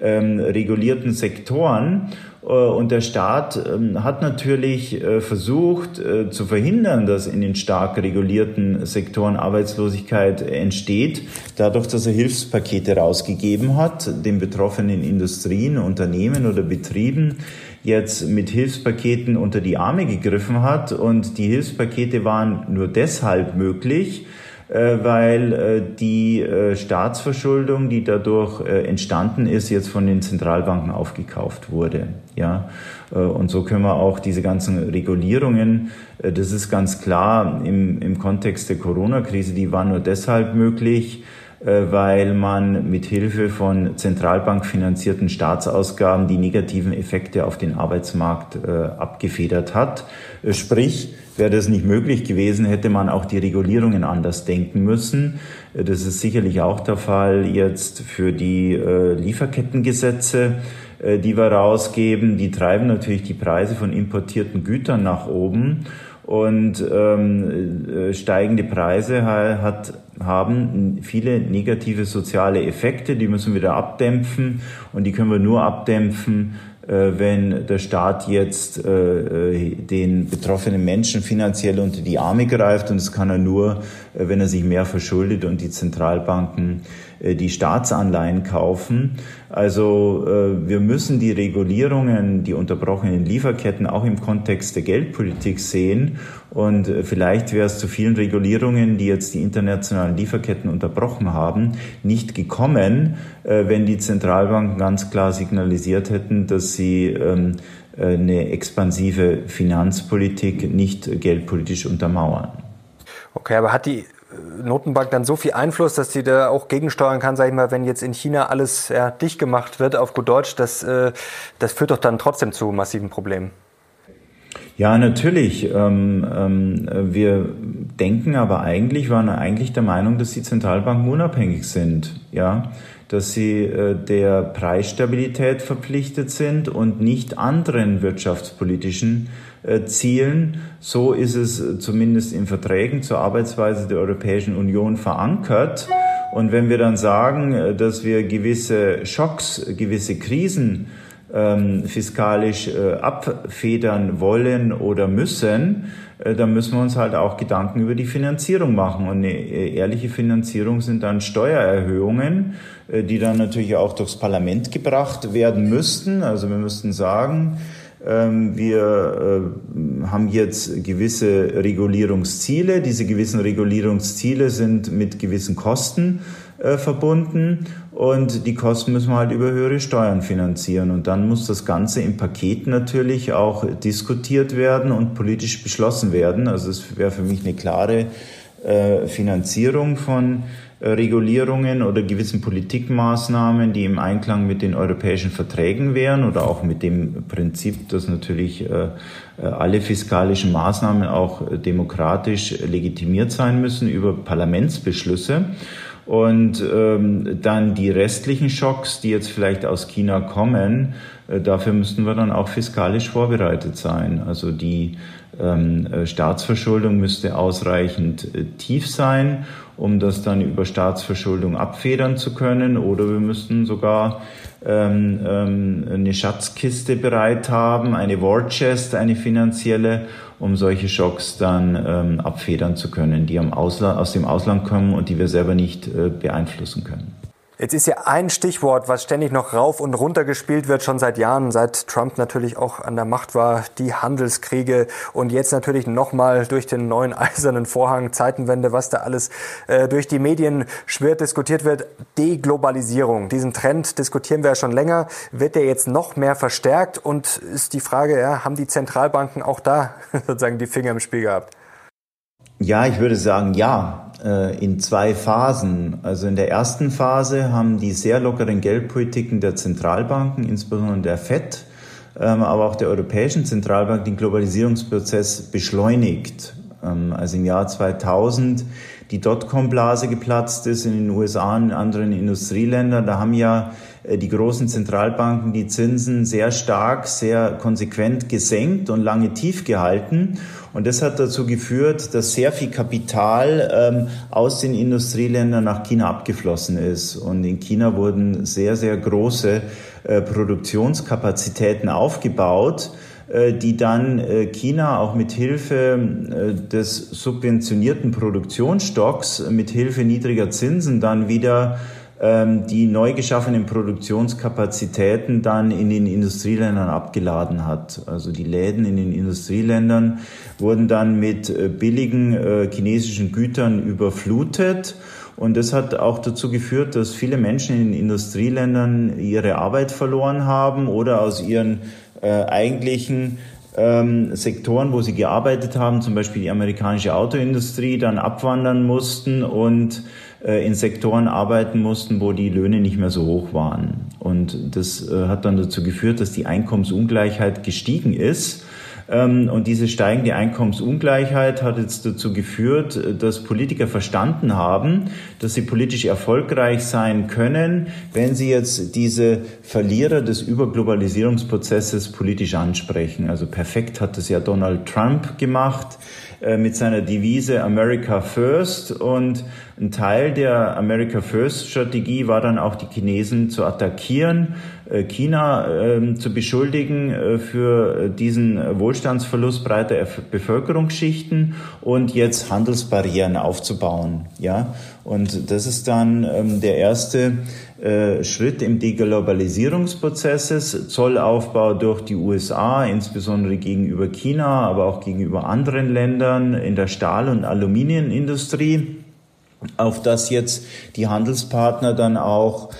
ähm, regulierten Sektoren. Äh, und der Staat ähm, hat natürlich äh, versucht äh, zu verhindern, dass in den stark regulierten Sektoren Arbeitslosigkeit entsteht, dadurch, dass er Hilfspakete rausgegeben hat, den betroffenen Industrien, Unternehmen oder Betrieben jetzt mit Hilfspaketen unter die Arme gegriffen hat. Und die Hilfspakete waren nur deshalb möglich, weil äh, die äh, Staatsverschuldung, die dadurch entstanden ist, jetzt von den Zentralbanken aufgekauft wurde. Ja, und so können wir auch diese ganzen Regulierungen, das ist ganz klar im, im Kontext der Corona-Krise, die waren nur deshalb möglich, weil man mit Hilfe von Zentralbank finanzierten Staatsausgaben die negativen Effekte auf den Arbeitsmarkt abgefedert hat. Sprich, Wäre das nicht möglich gewesen, hätte man auch die Regulierungen anders denken müssen. Das ist sicherlich auch der Fall jetzt für die äh, Lieferkettengesetze, äh, die wir rausgeben. Die treiben natürlich die Preise von importierten Gütern nach oben. Und ähm, äh, steigende Preise hat, haben viele negative soziale Effekte, die müssen wir wieder abdämpfen und die können wir nur abdämpfen, wenn der Staat jetzt äh, äh, den betroffenen Menschen finanziell unter die Arme greift. Und das kann er nur, wenn er sich mehr verschuldet und die Zentralbanken die Staatsanleihen kaufen. Also wir müssen die Regulierungen, die unterbrochenen Lieferketten auch im Kontext der Geldpolitik sehen. Und vielleicht wäre es zu vielen Regulierungen, die jetzt die internationalen Lieferketten unterbrochen haben, nicht gekommen, wenn die Zentralbanken ganz klar signalisiert hätten, dass sie ähm, eine expansive Finanzpolitik nicht geldpolitisch untermauern. Okay, aber hat die Notenbank dann so viel Einfluss, dass sie da auch gegensteuern kann, sage ich mal, wenn jetzt in China alles ja, dicht gemacht wird, auf gut Deutsch, das, äh, das führt doch dann trotzdem zu massiven Problemen. Ja, natürlich. Ähm, ähm, wir denken aber eigentlich, waren eigentlich der Meinung, dass die Zentralbanken unabhängig sind. Ja, dass sie äh, der Preisstabilität verpflichtet sind und nicht anderen wirtschaftspolitischen äh, Zielen. So ist es zumindest in Verträgen zur Arbeitsweise der Europäischen Union verankert. Und wenn wir dann sagen, dass wir gewisse Schocks, gewisse Krisen ähm, fiskalisch äh, abfedern wollen oder müssen, äh, dann müssen wir uns halt auch Gedanken über die Finanzierung machen. Und eine äh, ehrliche Finanzierung sind dann Steuererhöhungen, äh, die dann natürlich auch durchs Parlament gebracht werden müssten. Also wir müssten sagen, wir äh, haben jetzt gewisse Regulierungsziele. Diese gewissen Regulierungsziele sind mit gewissen Kosten äh, verbunden und die Kosten müssen wir halt über höhere Steuern finanzieren. Und dann muss das Ganze im Paket natürlich auch diskutiert werden und politisch beschlossen werden. Also es wäre für mich eine klare äh, Finanzierung von Regulierungen oder gewissen Politikmaßnahmen, die im Einklang mit den europäischen Verträgen wären oder auch mit dem Prinzip, dass natürlich äh, äh, alle fiskalischen Maßnahmen auch demokratisch legitimiert sein müssen über Parlamentsbeschlüsse. Und ähm, dann die restlichen Schocks, die jetzt vielleicht aus China kommen, äh, dafür müssten wir dann auch fiskalisch vorbereitet sein. Also die ähm, Staatsverschuldung müsste ausreichend äh, tief sein um das dann über Staatsverschuldung abfedern zu können. Oder wir müssten sogar ähm, ähm, eine Schatzkiste bereit haben, eine War Chest, eine finanzielle, um solche Schocks dann ähm, abfedern zu können, die am aus dem Ausland kommen und die wir selber nicht äh, beeinflussen können. Jetzt ist ja ein Stichwort, was ständig noch rauf und runter gespielt wird, schon seit Jahren, seit Trump natürlich auch an der Macht war, die Handelskriege und jetzt natürlich nochmal durch den neuen eisernen Vorhang, Zeitenwende, was da alles äh, durch die Medien schwirrt, diskutiert wird. Deglobalisierung, diesen Trend diskutieren wir ja schon länger. Wird der jetzt noch mehr verstärkt und ist die Frage, ja, haben die Zentralbanken auch da sozusagen die Finger im Spiel gehabt? Ja, ich würde sagen, ja. Äh, in zwei Phasen. Also in der ersten Phase haben die sehr lockeren Geldpolitiken der Zentralbanken, insbesondere der FED, ähm, aber auch der Europäischen Zentralbank den Globalisierungsprozess beschleunigt. Ähm, also im Jahr 2000 die Dotcom-Blase geplatzt ist in den USA und in anderen Industrieländern, da haben ja die großen Zentralbanken die Zinsen sehr stark, sehr konsequent gesenkt und lange tief gehalten. Und das hat dazu geführt, dass sehr viel Kapital ähm, aus den Industrieländern nach China abgeflossen ist. Und in China wurden sehr, sehr große äh, Produktionskapazitäten aufgebaut äh, die dann äh, China auch mit Hilfe äh, des subventionierten Produktionsstocks, mit Hilfe niedriger Zinsen dann wieder die neu geschaffenen Produktionskapazitäten dann in den Industrieländern abgeladen hat. Also die Läden in den Industrieländern wurden dann mit äh, billigen äh, chinesischen Gütern überflutet. Und das hat auch dazu geführt, dass viele Menschen in den Industrieländern ihre Arbeit verloren haben oder aus ihren äh, eigentlichen ähm, Sektoren, wo sie gearbeitet haben, zum Beispiel die amerikanische Autoindustrie, dann abwandern mussten und in Sektoren arbeiten mussten, wo die Löhne nicht mehr so hoch waren. Und das äh, hat dann dazu geführt, dass die Einkommensungleichheit gestiegen ist. Ähm, und diese steigende Einkommensungleichheit hat jetzt dazu geführt, äh, dass Politiker verstanden haben, dass sie politisch erfolgreich sein können, wenn sie jetzt diese Verlierer des Überglobalisierungsprozesses politisch ansprechen. Also perfekt hat das ja Donald Trump gemacht mit seiner Devise America First und ein Teil der America First Strategie war dann auch die Chinesen zu attackieren, äh, China äh, zu beschuldigen äh, für diesen Wohlstandsverlust breiter Bevölkerungsschichten und jetzt Handelsbarrieren aufzubauen. Ja, und das ist dann ähm, der erste äh, Schritt im Deglobalisierungsprozesses, Zollaufbau durch die USA, insbesondere gegenüber China, aber auch gegenüber anderen Ländern in der Stahl- und Aluminiumindustrie auf das jetzt die Handelspartner dann auch äh,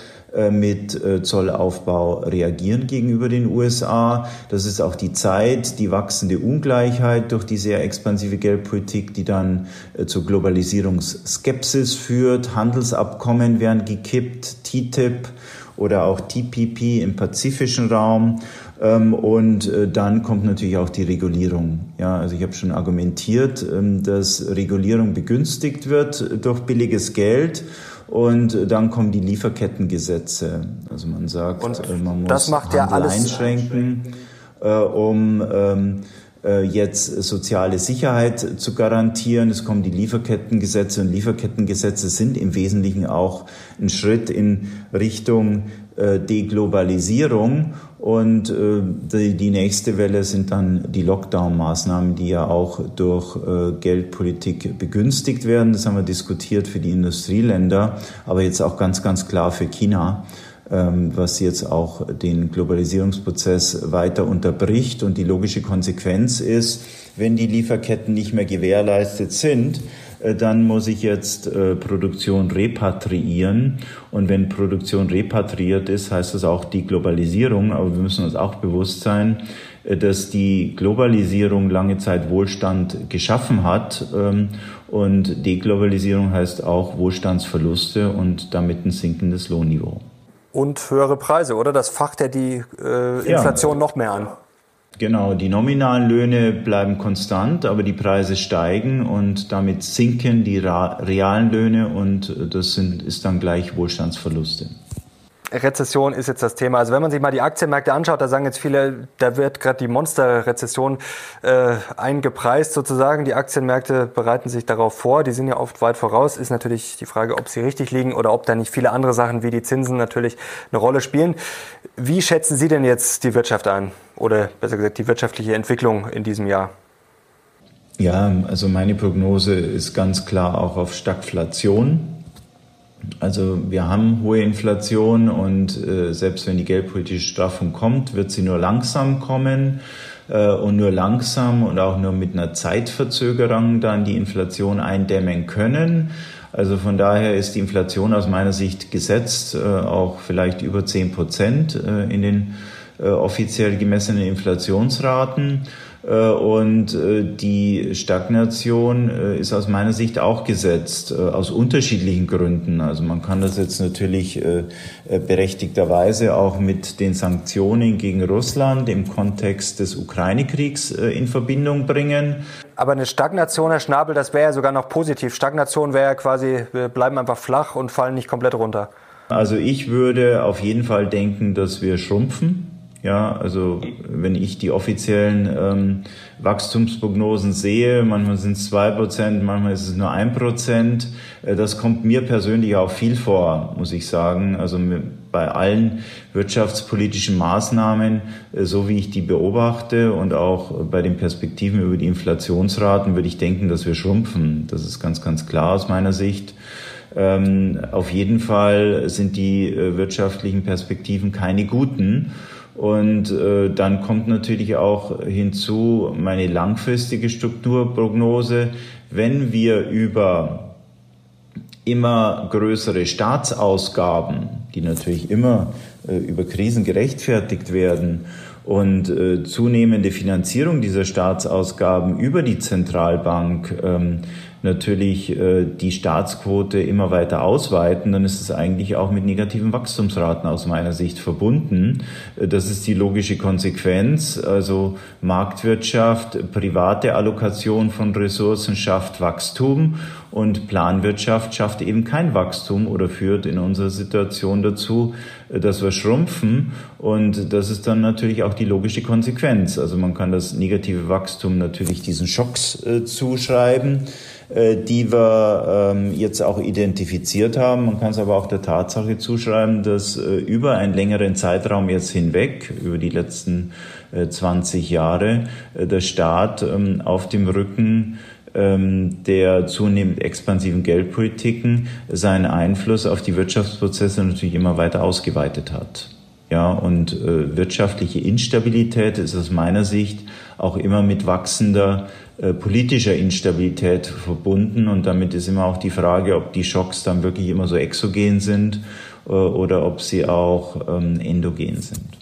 mit äh, Zollaufbau reagieren gegenüber den USA. Das ist auch die Zeit, die wachsende Ungleichheit durch die sehr expansive Geldpolitik, die dann äh, zur Globalisierungsskepsis führt. Handelsabkommen werden gekippt, TTIP oder auch TPP im pazifischen Raum. Ähm, und äh, dann kommt natürlich auch die Regulierung. Ja, also ich habe schon argumentiert, ähm, dass Regulierung begünstigt wird durch billiges Geld. Und dann kommen die Lieferkettengesetze. Also man sagt, und äh, man muss das macht Handel ja alles einschränken, äh, um ähm, äh, jetzt soziale Sicherheit zu garantieren. Es kommen die Lieferkettengesetze und Lieferkettengesetze sind im Wesentlichen auch ein Schritt in Richtung Deglobalisierung. Und äh, die, nächste Welle sind dann die Lockdown-Maßnahmen, die ja auch durch Geldpolitik begünstigt werden. Das haben wir diskutiert für die Industrieländer, aber jetzt auch ganz, ganz klar für China. Ähm, was jetzt auch den Globalisierungsprozess weiter unterbricht. Und die logische Konsequenz ist, wenn die Lieferketten nicht mehr gewährleistet sind, äh, dann muss ich jetzt äh, Produktion repatriieren. Und wenn Produktion repatriiert ist, heißt das auch die Globalisierung. Aber wir müssen uns auch bewusst sein, äh, dass die Globalisierung lange Zeit Wohlstand geschaffen hat. Ähm, und Deglobalisierung heißt auch Wohlstandsverluste und damit ein sinkendes Lohnniveau. Und höhere Preise, oder? Das facht ja die äh, Inflation ja. noch mehr an. Genau, die nominalen Löhne bleiben konstant, aber die Preise steigen und damit sinken die realen Löhne und das sind, ist dann gleich Wohlstandsverluste. Rezession ist jetzt das Thema. Also wenn man sich mal die Aktienmärkte anschaut, da sagen jetzt viele, da wird gerade die Monsterrezession äh, eingepreist sozusagen. Die Aktienmärkte bereiten sich darauf vor. Die sind ja oft weit voraus. Ist natürlich die Frage, ob sie richtig liegen oder ob da nicht viele andere Sachen wie die Zinsen natürlich eine Rolle spielen. Wie schätzen Sie denn jetzt die Wirtschaft ein? Oder besser gesagt die wirtschaftliche Entwicklung in diesem Jahr? Ja, also meine Prognose ist ganz klar auch auf Stagflation. Also wir haben hohe Inflation und äh, selbst wenn die geldpolitische Straffung kommt, wird sie nur langsam kommen äh, und nur langsam und auch nur mit einer Zeitverzögerung dann die Inflation eindämmen können. Also von daher ist die Inflation aus meiner Sicht gesetzt, äh, auch vielleicht über zehn Prozent äh, in den äh, offiziell gemessenen Inflationsraten. Äh, und äh, die Stagnation äh, ist aus meiner Sicht auch gesetzt, aus unterschiedlichen Gründen. Also man kann das jetzt natürlich berechtigterweise auch mit den Sanktionen gegen Russland im Kontext des Ukraine-Kriegs in Verbindung bringen. Aber eine Stagnation, Herr Schnabel, das wäre ja sogar noch positiv. Stagnation wäre ja quasi, wir bleiben einfach flach und fallen nicht komplett runter. Also ich würde auf jeden Fall denken, dass wir schrumpfen ja, also wenn ich die offiziellen ähm, Wachstumsprognosen sehe, manchmal sind es zwei Prozent, manchmal ist es nur ein Prozent. Äh, das kommt mir persönlich auch viel vor, muss ich sagen. Also bei allen wirtschaftspolitischen Maßnahmen, äh, so wie ich die beobachte und auch bei den Perspektiven über die Inflationsraten, würde ich denken, dass wir schrumpfen. Das ist ganz, ganz klar aus meiner Sicht. Ähm, auf jeden Fall sind die äh, wirtschaftlichen Perspektiven keine guten. Und äh, dann kommt natürlich auch hinzu meine langfristige Strukturprognose. Wenn wir über immer größere Staatsausgaben, die natürlich immer äh, über Krisen gerechtfertigt werden, und äh, zunehmende Finanzierung dieser Staatsausgaben über die Zentralbank ähm, natürlich äh, die Staatsquote immer weiter ausweiten, dann ist es eigentlich auch mit negativen Wachstumsraten aus meiner Sicht verbunden. Äh, das ist die logische Konsequenz. Also Marktwirtschaft, private Allokation von Ressourcen schafft Wachstum und Planwirtschaft schafft eben kein Wachstum oder führt in unserer Situation dazu, äh, dass wir schrumpfen. Und das ist dann natürlich auch die logische Konsequenz. Also man kann das negative Wachstum natürlich diesen Schocks äh, zuschreiben. Äh, die wir ähm, jetzt auch identifiziert haben. Man kann es aber auch der Tatsache zuschreiben, dass äh, über einen längeren Zeitraum jetzt hinweg, über die letzten 20 äh, Jahre, der Staat ähm, auf dem Rücken ähm, der zunehmend expansiven Geldpolitiken seinen Einfluss auf die Wirtschaftsprozesse natürlich immer weiter ausgeweitet hat. Ja, und wirtschaftliche Instabilität ist aus meiner Sicht auch immer mit wachsender politischer Instabilität verbunden. Und damit ist immer auch die Frage, ob die Schocks dann wirklich immer so exogen sind äh, oder ob sie auch ähm, endogen sind.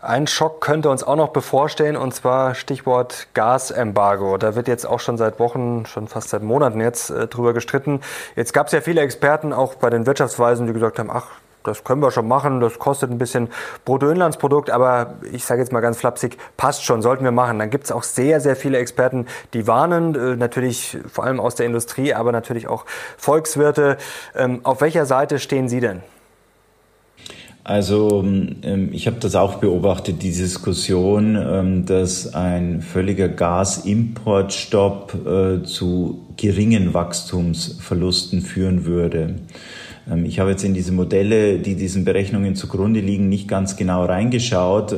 Ein Schock könnte uns auch noch bevorstehen, und zwar Stichwort Gasembargo. Da wird jetzt auch schon seit Wochen, schon fast seit Monaten jetzt äh, drüber gestritten. Jetzt gab es ja viele Experten, auch bei den Wirtschaftsweisen, die gesagt haben, ach, das können wir schon machen, das kostet ein bisschen Bruttoinlandsprodukt, aber ich sage jetzt mal ganz flapsig, passt schon, sollten wir machen. Dann gibt es auch sehr, sehr viele Experten, die warnen, äh, natürlich vor allem aus der Industrie, aber natürlich auch Volkswirte. Ähm, auf welcher Seite stehen Sie denn? Also ähm, ich habe das auch beobachtet, die Diskussion, ähm, dass ein völliger Gasimportstopp äh, zu geringen Wachstumsverlusten führen würde. Ähm, ich habe jetzt in diese Modelle, die diesen Berechnungen zugrunde liegen, nicht ganz genau reingeschaut,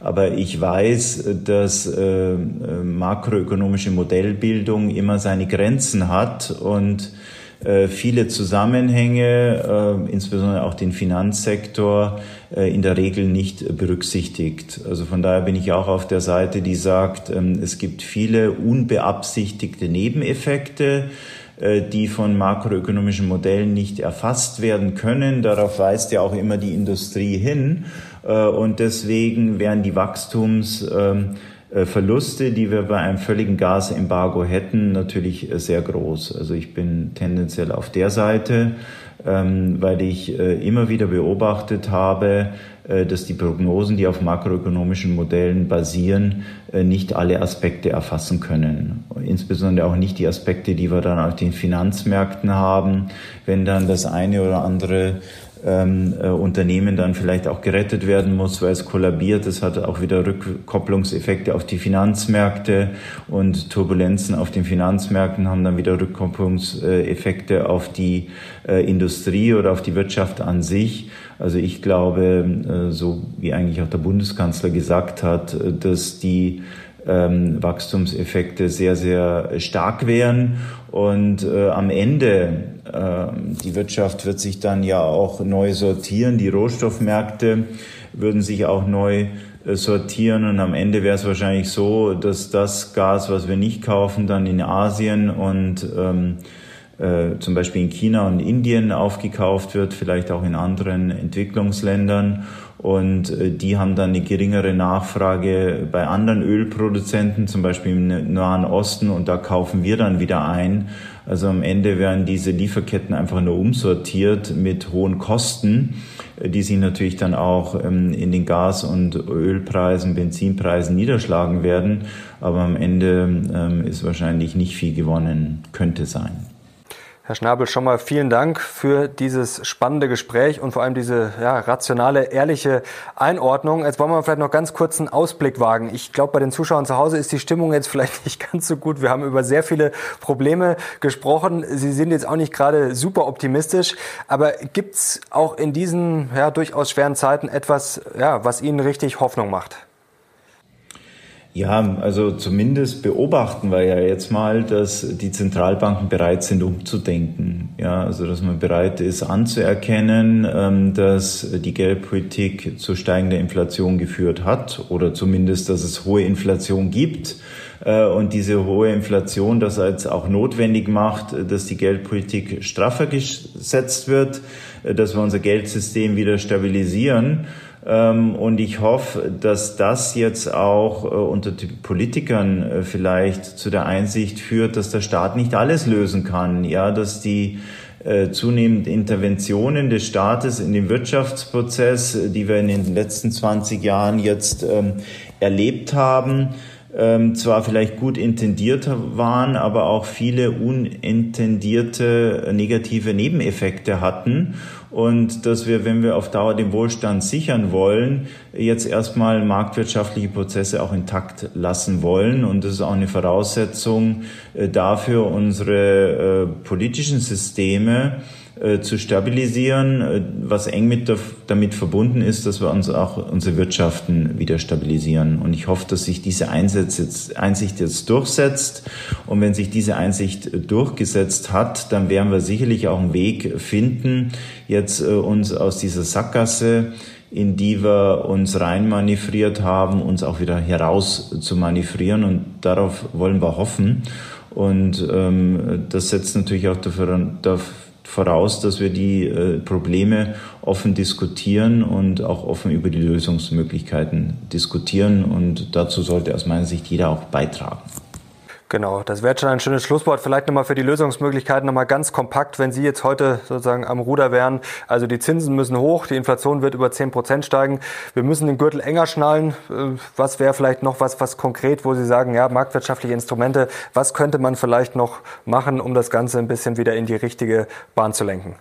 aber ich weiß, dass äh, makroökonomische Modellbildung immer seine Grenzen hat und äh, viele Zusammenhänge, äh, insbesondere auch den Finanzsektor, äh, in der Regel nicht berücksichtigt. Also von daher bin ich auch auf der Seite, die sagt, ähm, es gibt viele unbeabsichtigte Nebeneffekte, die von makroökonomischen Modellen nicht erfasst werden können. Darauf weist ja auch immer die Industrie hin. Und deswegen wären die Wachstums ähm, äh, die wir bei einem völligen Gasembargo hätten, natürlich äh, sehr groß. Also ich bin tendenziell auf der Seite, ähm, weil ich äh, immer wieder beobachtet habe, dass die Prognosen, die auf makroökonomischen Modellen basieren, nicht alle Aspekte erfassen können. Insbesondere auch nicht die Aspekte, die wir dann auf den Finanzmärkten haben, wenn dann das eine oder andere ähm, äh, Unternehmen dann vielleicht auch gerettet werden muss, weil es kollabiert. Das hat auch wieder Rückkopplungseffekte auf die Finanzmärkte und Turbulenzen auf den Finanzmärkten haben dann wieder Rückkopplungseffekte auf die äh, Industrie oder auf die Wirtschaft an sich. Also ich glaube, äh, so wie eigentlich auch der Bundeskanzler gesagt hat, äh, dass die ähm, Wachstumseffekte sehr, sehr stark wären. Und äh, am Ende, äh, die Wirtschaft wird sich dann ja auch neu sortieren, die Rohstoffmärkte würden sich auch neu sortieren und am Ende wäre es wahrscheinlich so, dass das Gas, was wir nicht kaufen, dann in Asien und ähm, äh, zum Beispiel in China und Indien aufgekauft wird, vielleicht auch in anderen Entwicklungsländern und äh, die haben dann eine geringere Nachfrage bei anderen Ölproduzenten, zum Beispiel im Nahen Osten, und da kaufen wir dann wieder ein. Also am Ende werden diese Lieferketten einfach nur umsortiert mit hohen Kosten, äh, die sich natürlich dann auch ähm, in den Gas- und Ölpreisen, Benzinpreisen niederschlagen werden. Aber am Ende ähm, ist wahrscheinlich nicht viel gewonnen, könnte sein. Herr Schnabel, schon mal vielen Dank für dieses spannende Gespräch und vor allem diese ja, rationale, ehrliche Einordnung. Jetzt wollen wir vielleicht noch ganz kurz einen Ausblick wagen. Ich glaube, bei den Zuschauern zu Hause ist die Stimmung jetzt vielleicht nicht ganz so gut. Wir haben über sehr viele Probleme gesprochen. Sie sind jetzt auch nicht gerade super optimistisch. Aber gibt's auch in diesen ja, durchaus schweren Zeiten etwas, ja, was Ihnen richtig Hoffnung macht? Ja, also zumindest beobachten wir ja jetzt mal, dass die Zentralbanken bereit sind, umzudenken. Ja, also dass man bereit ist anzuerkennen, ähm, dass die Geldpolitik zu steigender Inflation geführt hat oder zumindest, dass es hohe Inflation gibt äh, und diese hohe Inflation das jetzt auch notwendig macht, dass die Geldpolitik straffer gesetzt wird, äh, dass wir unser Geldsystem wieder stabilisieren. Ähm, und ich hoffe, dass das jetzt auch äh, unter den Politikern äh, vielleicht zu der Einsicht führt, dass der Staat nicht alles lösen kann. Ja, dass die äh, zunehmend Interventionen des Staates in den Wirtschaftsprozess, die wir in den letzten 20 Jahren jetzt ähm, erlebt haben, ähm, zwar vielleicht gut intendiert waren, aber auch viele unintendierte negative Nebeneffekte hatten und dass wir, wenn wir auf Dauer den Wohlstand sichern wollen, jetzt erstmal marktwirtschaftliche Prozesse auch intakt lassen wollen. Und das ist auch eine Voraussetzung äh, dafür, unsere äh, politischen Systeme äh, zu stabilisieren, äh, was eng mit damit verbunden ist, dass wir uns auch unsere Wirtschaften wieder stabilisieren. Und ich hoffe, dass sich diese jetzt, Einsicht jetzt durchsetzt. Und wenn sich diese Einsicht durchgesetzt hat, dann werden wir sicherlich auch einen Weg finden, jetzt äh, uns aus dieser Sackgasse in die wir uns reinmanövriert haben, uns auch wieder heraus zu manövrieren. Und darauf wollen wir hoffen. Und ähm, das setzt natürlich auch dafür, dafür voraus, dass wir die äh, Probleme offen diskutieren und auch offen über die Lösungsmöglichkeiten diskutieren. Und dazu sollte aus meiner Sicht jeder auch beitragen. Genau, das wäre schon ein schönes Schlusswort. Vielleicht nochmal für die Lösungsmöglichkeiten nochmal ganz kompakt, wenn Sie jetzt heute sozusagen am Ruder wären. Also die Zinsen müssen hoch, die Inflation wird über 10 Prozent steigen. Wir müssen den Gürtel enger schnallen. Äh, was wäre vielleicht noch was, was konkret, wo Sie sagen, ja, marktwirtschaftliche Instrumente, was könnte man vielleicht noch machen, um das Ganze ein bisschen wieder in die richtige Bahn zu lenken?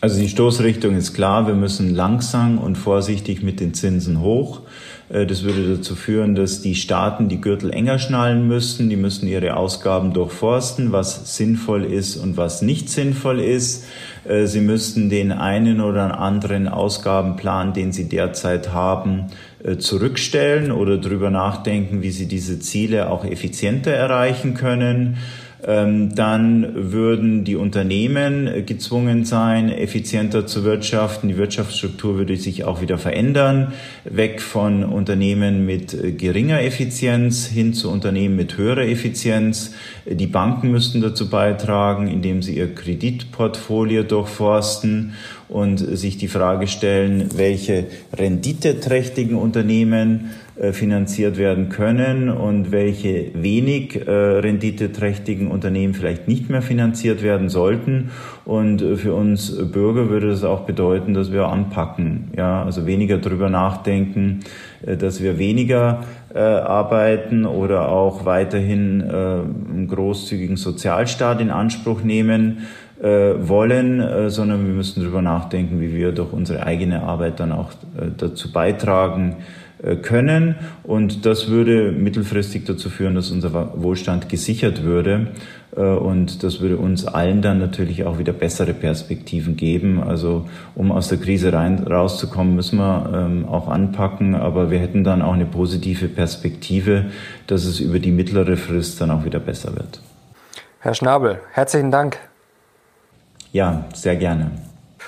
Also die Stoßrichtung ist klar, wir müssen langsam und vorsichtig mit den Zinsen hoch. Äh, das würde dazu führen, dass die Staaten die Gürtel enger schnallen müssten. Die müssen ihre Ausgaben durchforsten, was sinnvoll ist und was nicht sinnvoll ist. Äh, sie müssten den einen oder anderen Ausgabenplan, den sie derzeit haben, äh, zurückstellen oder darüber nachdenken, wie sie diese Ziele auch effizienter erreichen können. Ähm, dann würden die Unternehmen gezwungen sein, effizienter zu wirtschaften. Die Wirtschaftsstruktur würde sich auch wieder verändern, weg von Unternehmen mit geringer Effizienz hin zu Unternehmen mit höherer Effizienz. Die Banken müssten dazu beitragen, indem sie ihr Kreditportfolio durchforsten und sich die Frage stellen, welche renditeträchtigen Unternehmen äh, finanziert werden können und welche wenig äh, renditeträchtigen Unternehmen vielleicht nicht mehr finanziert werden sollten. Und äh, für uns Bürger würde das auch bedeuten, dass wir anpacken, ja, also weniger drüber nachdenken, dass wir weniger äh, arbeiten oder auch weiterhin äh, einen großzügigen Sozialstaat in Anspruch nehmen äh, wollen, äh, sondern wir müssen darüber nachdenken, wie wir durch unsere eigene Arbeit dann auch äh, dazu beitragen, äh, können. Und das würde mittelfristig dazu führen, dass unser Wohlstand gesichert würde. Äh, und das würde uns allen dann natürlich auch wieder bessere Perspektiven geben. Also um aus der Krise rein, rauszukommen, müssen wir ähm, auch anpacken. Aber wir hätten dann auch eine positive Perspektive, dass es über die mittlere Frist dann auch wieder besser wird. Herr Schnabel, herzlichen Dank. Ja, sehr gerne.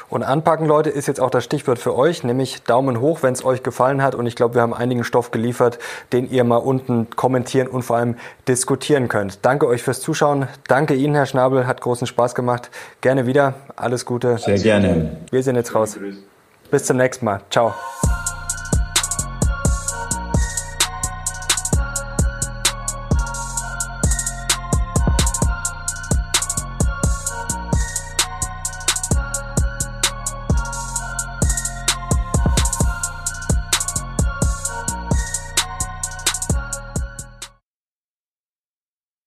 Und anpacken, Leute, ist jetzt auch das Stichwort für euch, nämlich Daumen hoch, wenn es euch gefallen hat. Und ich glaube, wir haben einigen Stoff geliefert, den ihr mal unten kommentieren und vor allem diskutieren könnt. Danke euch fürs Zuschauen. Danke Ihnen, Herr Schnabel. Hat großen Spaß gemacht. Gerne wieder. Alles Gute. Sehr gerne. Wir sind jetzt raus. Bis zum nächsten Mal. Ciao.